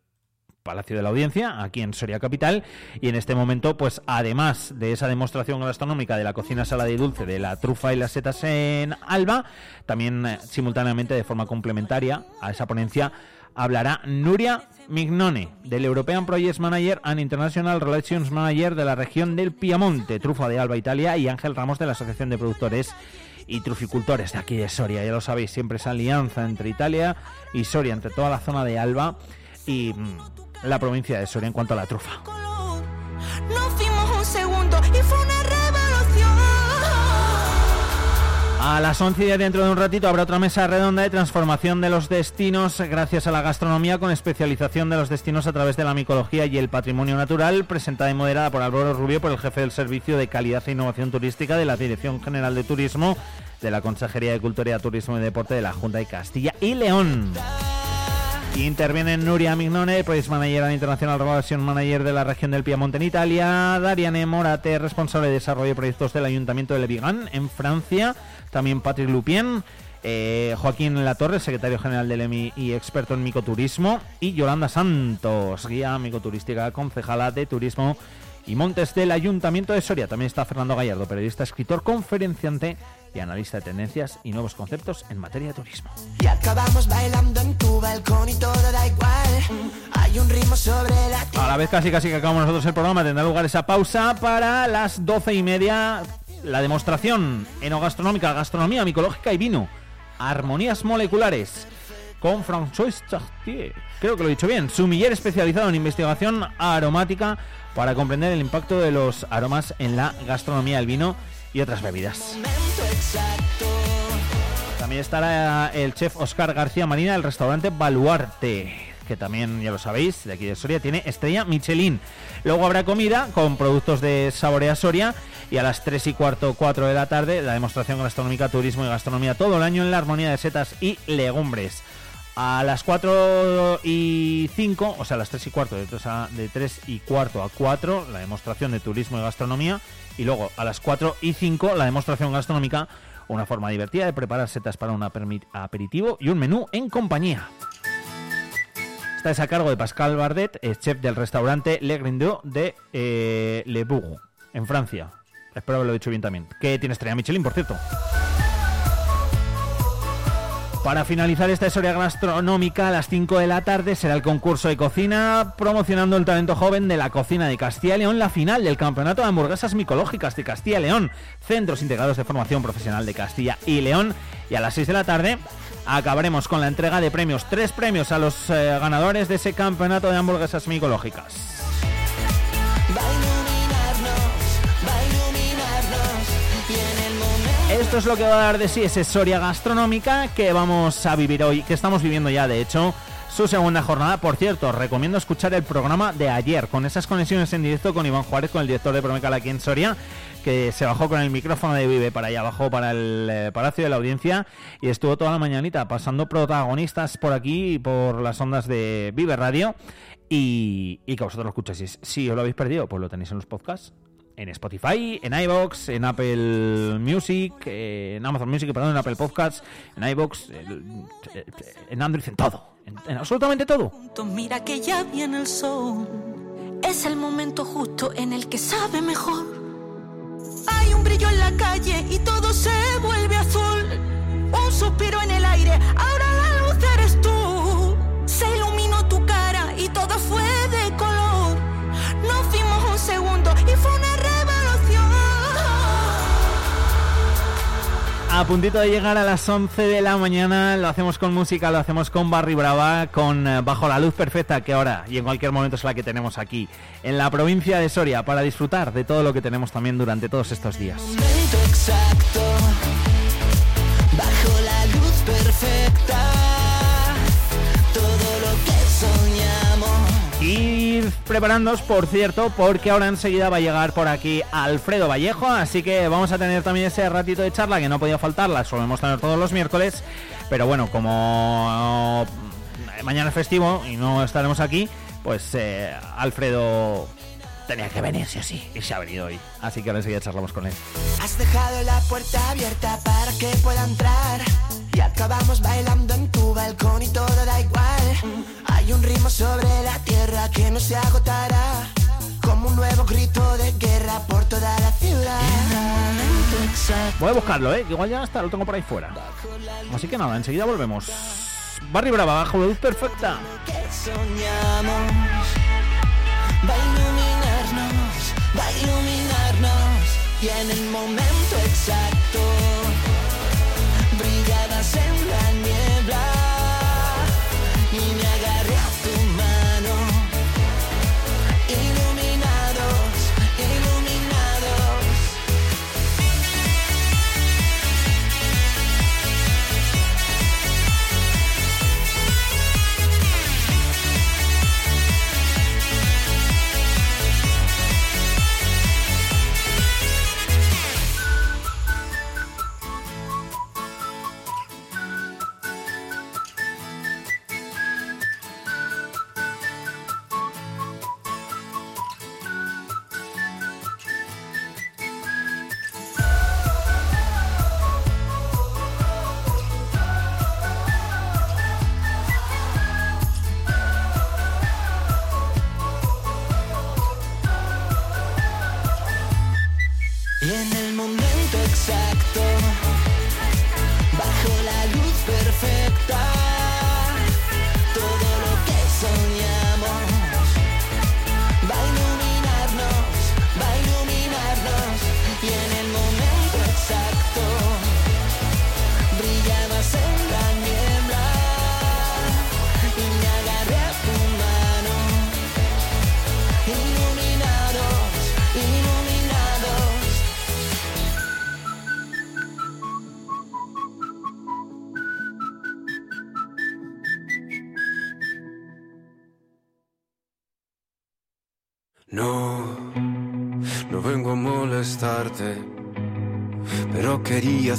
Palacio de la Audiencia, aquí en Soria Capital, y en este momento, pues además de esa demostración gastronómica de la cocina salada y dulce, de la trufa y las setas en Alba, también eh, simultáneamente de forma complementaria a esa ponencia hablará Nuria Mignone, del European Projects Manager and International Relations Manager de la región del Piamonte, trufa de Alba, Italia, y Ángel Ramos de la Asociación de Productores y Truficultores de aquí de Soria. Ya lo sabéis, siempre esa alianza entre Italia y Soria, entre toda la zona de Alba y mm, la provincia de Soria en cuanto a la trufa. No fuimos un segundo y fue A las 11 y dentro de un ratito habrá otra mesa redonda de transformación de los destinos gracias a la gastronomía con especialización de los destinos a través de la micología y el patrimonio natural, presentada y moderada por Álvaro Rubio, por el jefe del Servicio de Calidad e Innovación Turística de la Dirección General de Turismo de la Consejería de Cultura, Turismo y Deporte de la Junta de Castilla y León. Intervienen Nuria Mignone, Project Manager International Relation Manager de la región del Piamonte en Italia, Dariane Morate, responsable de desarrollo de proyectos del Ayuntamiento de Le Vigan en Francia, también Patrick Lupien, eh, Joaquín Latorre, secretario general del EMI y experto en micoturismo, y Yolanda Santos, guía micoturística, concejala de turismo y montes del Ayuntamiento de Soria. También está Fernando Gallardo, periodista, escritor, conferenciante y analista de tendencias y nuevos conceptos en materia de turismo. Y acabamos bailando en tu balcón y todo da igual. Hay un ritmo sobre la A la vez casi casi que acabamos nosotros el programa, tendrá lugar esa pausa para las doce y media. La demostración enogastronómica, gastronomía micológica y vino. Armonías moleculares. Con François Chartier. Creo que lo he dicho bien. Sumiller especializado en investigación aromática para comprender el impacto de los aromas en la gastronomía del vino y otras bebidas. También estará el chef Oscar García Marina del restaurante Baluarte, que también, ya lo sabéis, de aquí de Soria, tiene estrella Michelin. Luego habrá comida con productos de Saborea Soria y a las 3 y cuarto, 4 de la tarde, la demostración gastronómica, turismo y gastronomía todo el año en la armonía de setas y legumbres. A las 4 y 5, o sea, a las 3 y cuarto, de 3, a- de 3 y cuarto a 4, la demostración de turismo y gastronomía. Y luego a las 4 y 5, la demostración gastronómica, una forma divertida de preparar setas para un aperitivo y un menú en compañía. Es a cargo de Pascal Bardet, es chef del restaurante Le Grindot de eh, Le Bourg, en Francia. Espero haberlo dicho bien también. Que tiene estrella Michelin, por cierto. Para finalizar esta historia gastronómica, a las 5 de la tarde será el concurso de cocina promocionando el talento joven de la cocina de Castilla y León, la final del Campeonato de Hamburguesas Micológicas de Castilla y León, Centros Integrados de Formación Profesional de Castilla y León. Y a las 6 de la tarde acabaremos con la entrega de premios, tres premios a los eh, ganadores de ese Campeonato de Hamburguesas Micológicas. Esto es lo que va a dar de sí esa Soria gastronómica que vamos a vivir hoy, que estamos viviendo ya, de hecho, su segunda jornada. Por cierto, recomiendo escuchar el programa de ayer, con esas conexiones en directo con Iván Juárez, con el director de Promecal aquí en Soria, que se bajó con el micrófono de Vive para allá abajo, para el eh, Palacio de la Audiencia, y estuvo toda la mañanita pasando protagonistas por aquí y por las ondas de Vive Radio. Y, y que vosotros lo escuchéis. Si os lo habéis perdido, pues lo tenéis en los podcasts en Spotify, en iBox, en Apple Music, en Amazon Music, perdón, en Apple Podcasts, en iBox, en Android, en todo, en, en absolutamente todo. Mira que ya viene el sol. Es el momento justo en el que sabe mejor. Hay un brillo en la calle y todo se vuelve azul. Un suspiro en el aire, A puntito de llegar a las 11 de la mañana, lo hacemos con música, lo hacemos con Barry Brava, con eh, Bajo la Luz Perfecta, que ahora y en cualquier momento es la que tenemos aquí, en la provincia de Soria, para disfrutar de todo lo que tenemos también durante todos estos días. Ir preparándonos, por cierto, porque ahora enseguida va a llegar por aquí Alfredo Vallejo, así que vamos a tener también ese ratito de charla que no podía faltar, la solemos tener todos los miércoles, pero bueno, como eh, mañana es festivo y no estaremos aquí, pues eh, Alfredo tenía que venir, sí o sí, y se ha venido hoy, así que ahora enseguida charlamos con él. La puerta abierta para que pueda entrar. Y acabamos bailando en tu balcón y todo da igual. Hay un ritmo sobre la tierra que no se agotará. Como un nuevo grito de guerra por toda la ciudad. Voy a buscarlo, eh, igual ya está, lo tengo por ahí fuera. Así que nada, enseguida volvemos. Barry Brava, bajo luz perfecta. que soñamos va a iluminarnos, va a iluminarnos y en el momento exacto en la niebla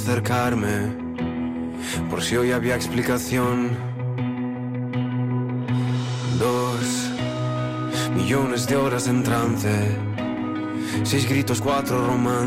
acercarme, por si hoy había explicación. Dos millones de horas en trance, seis gritos, cuatro romances.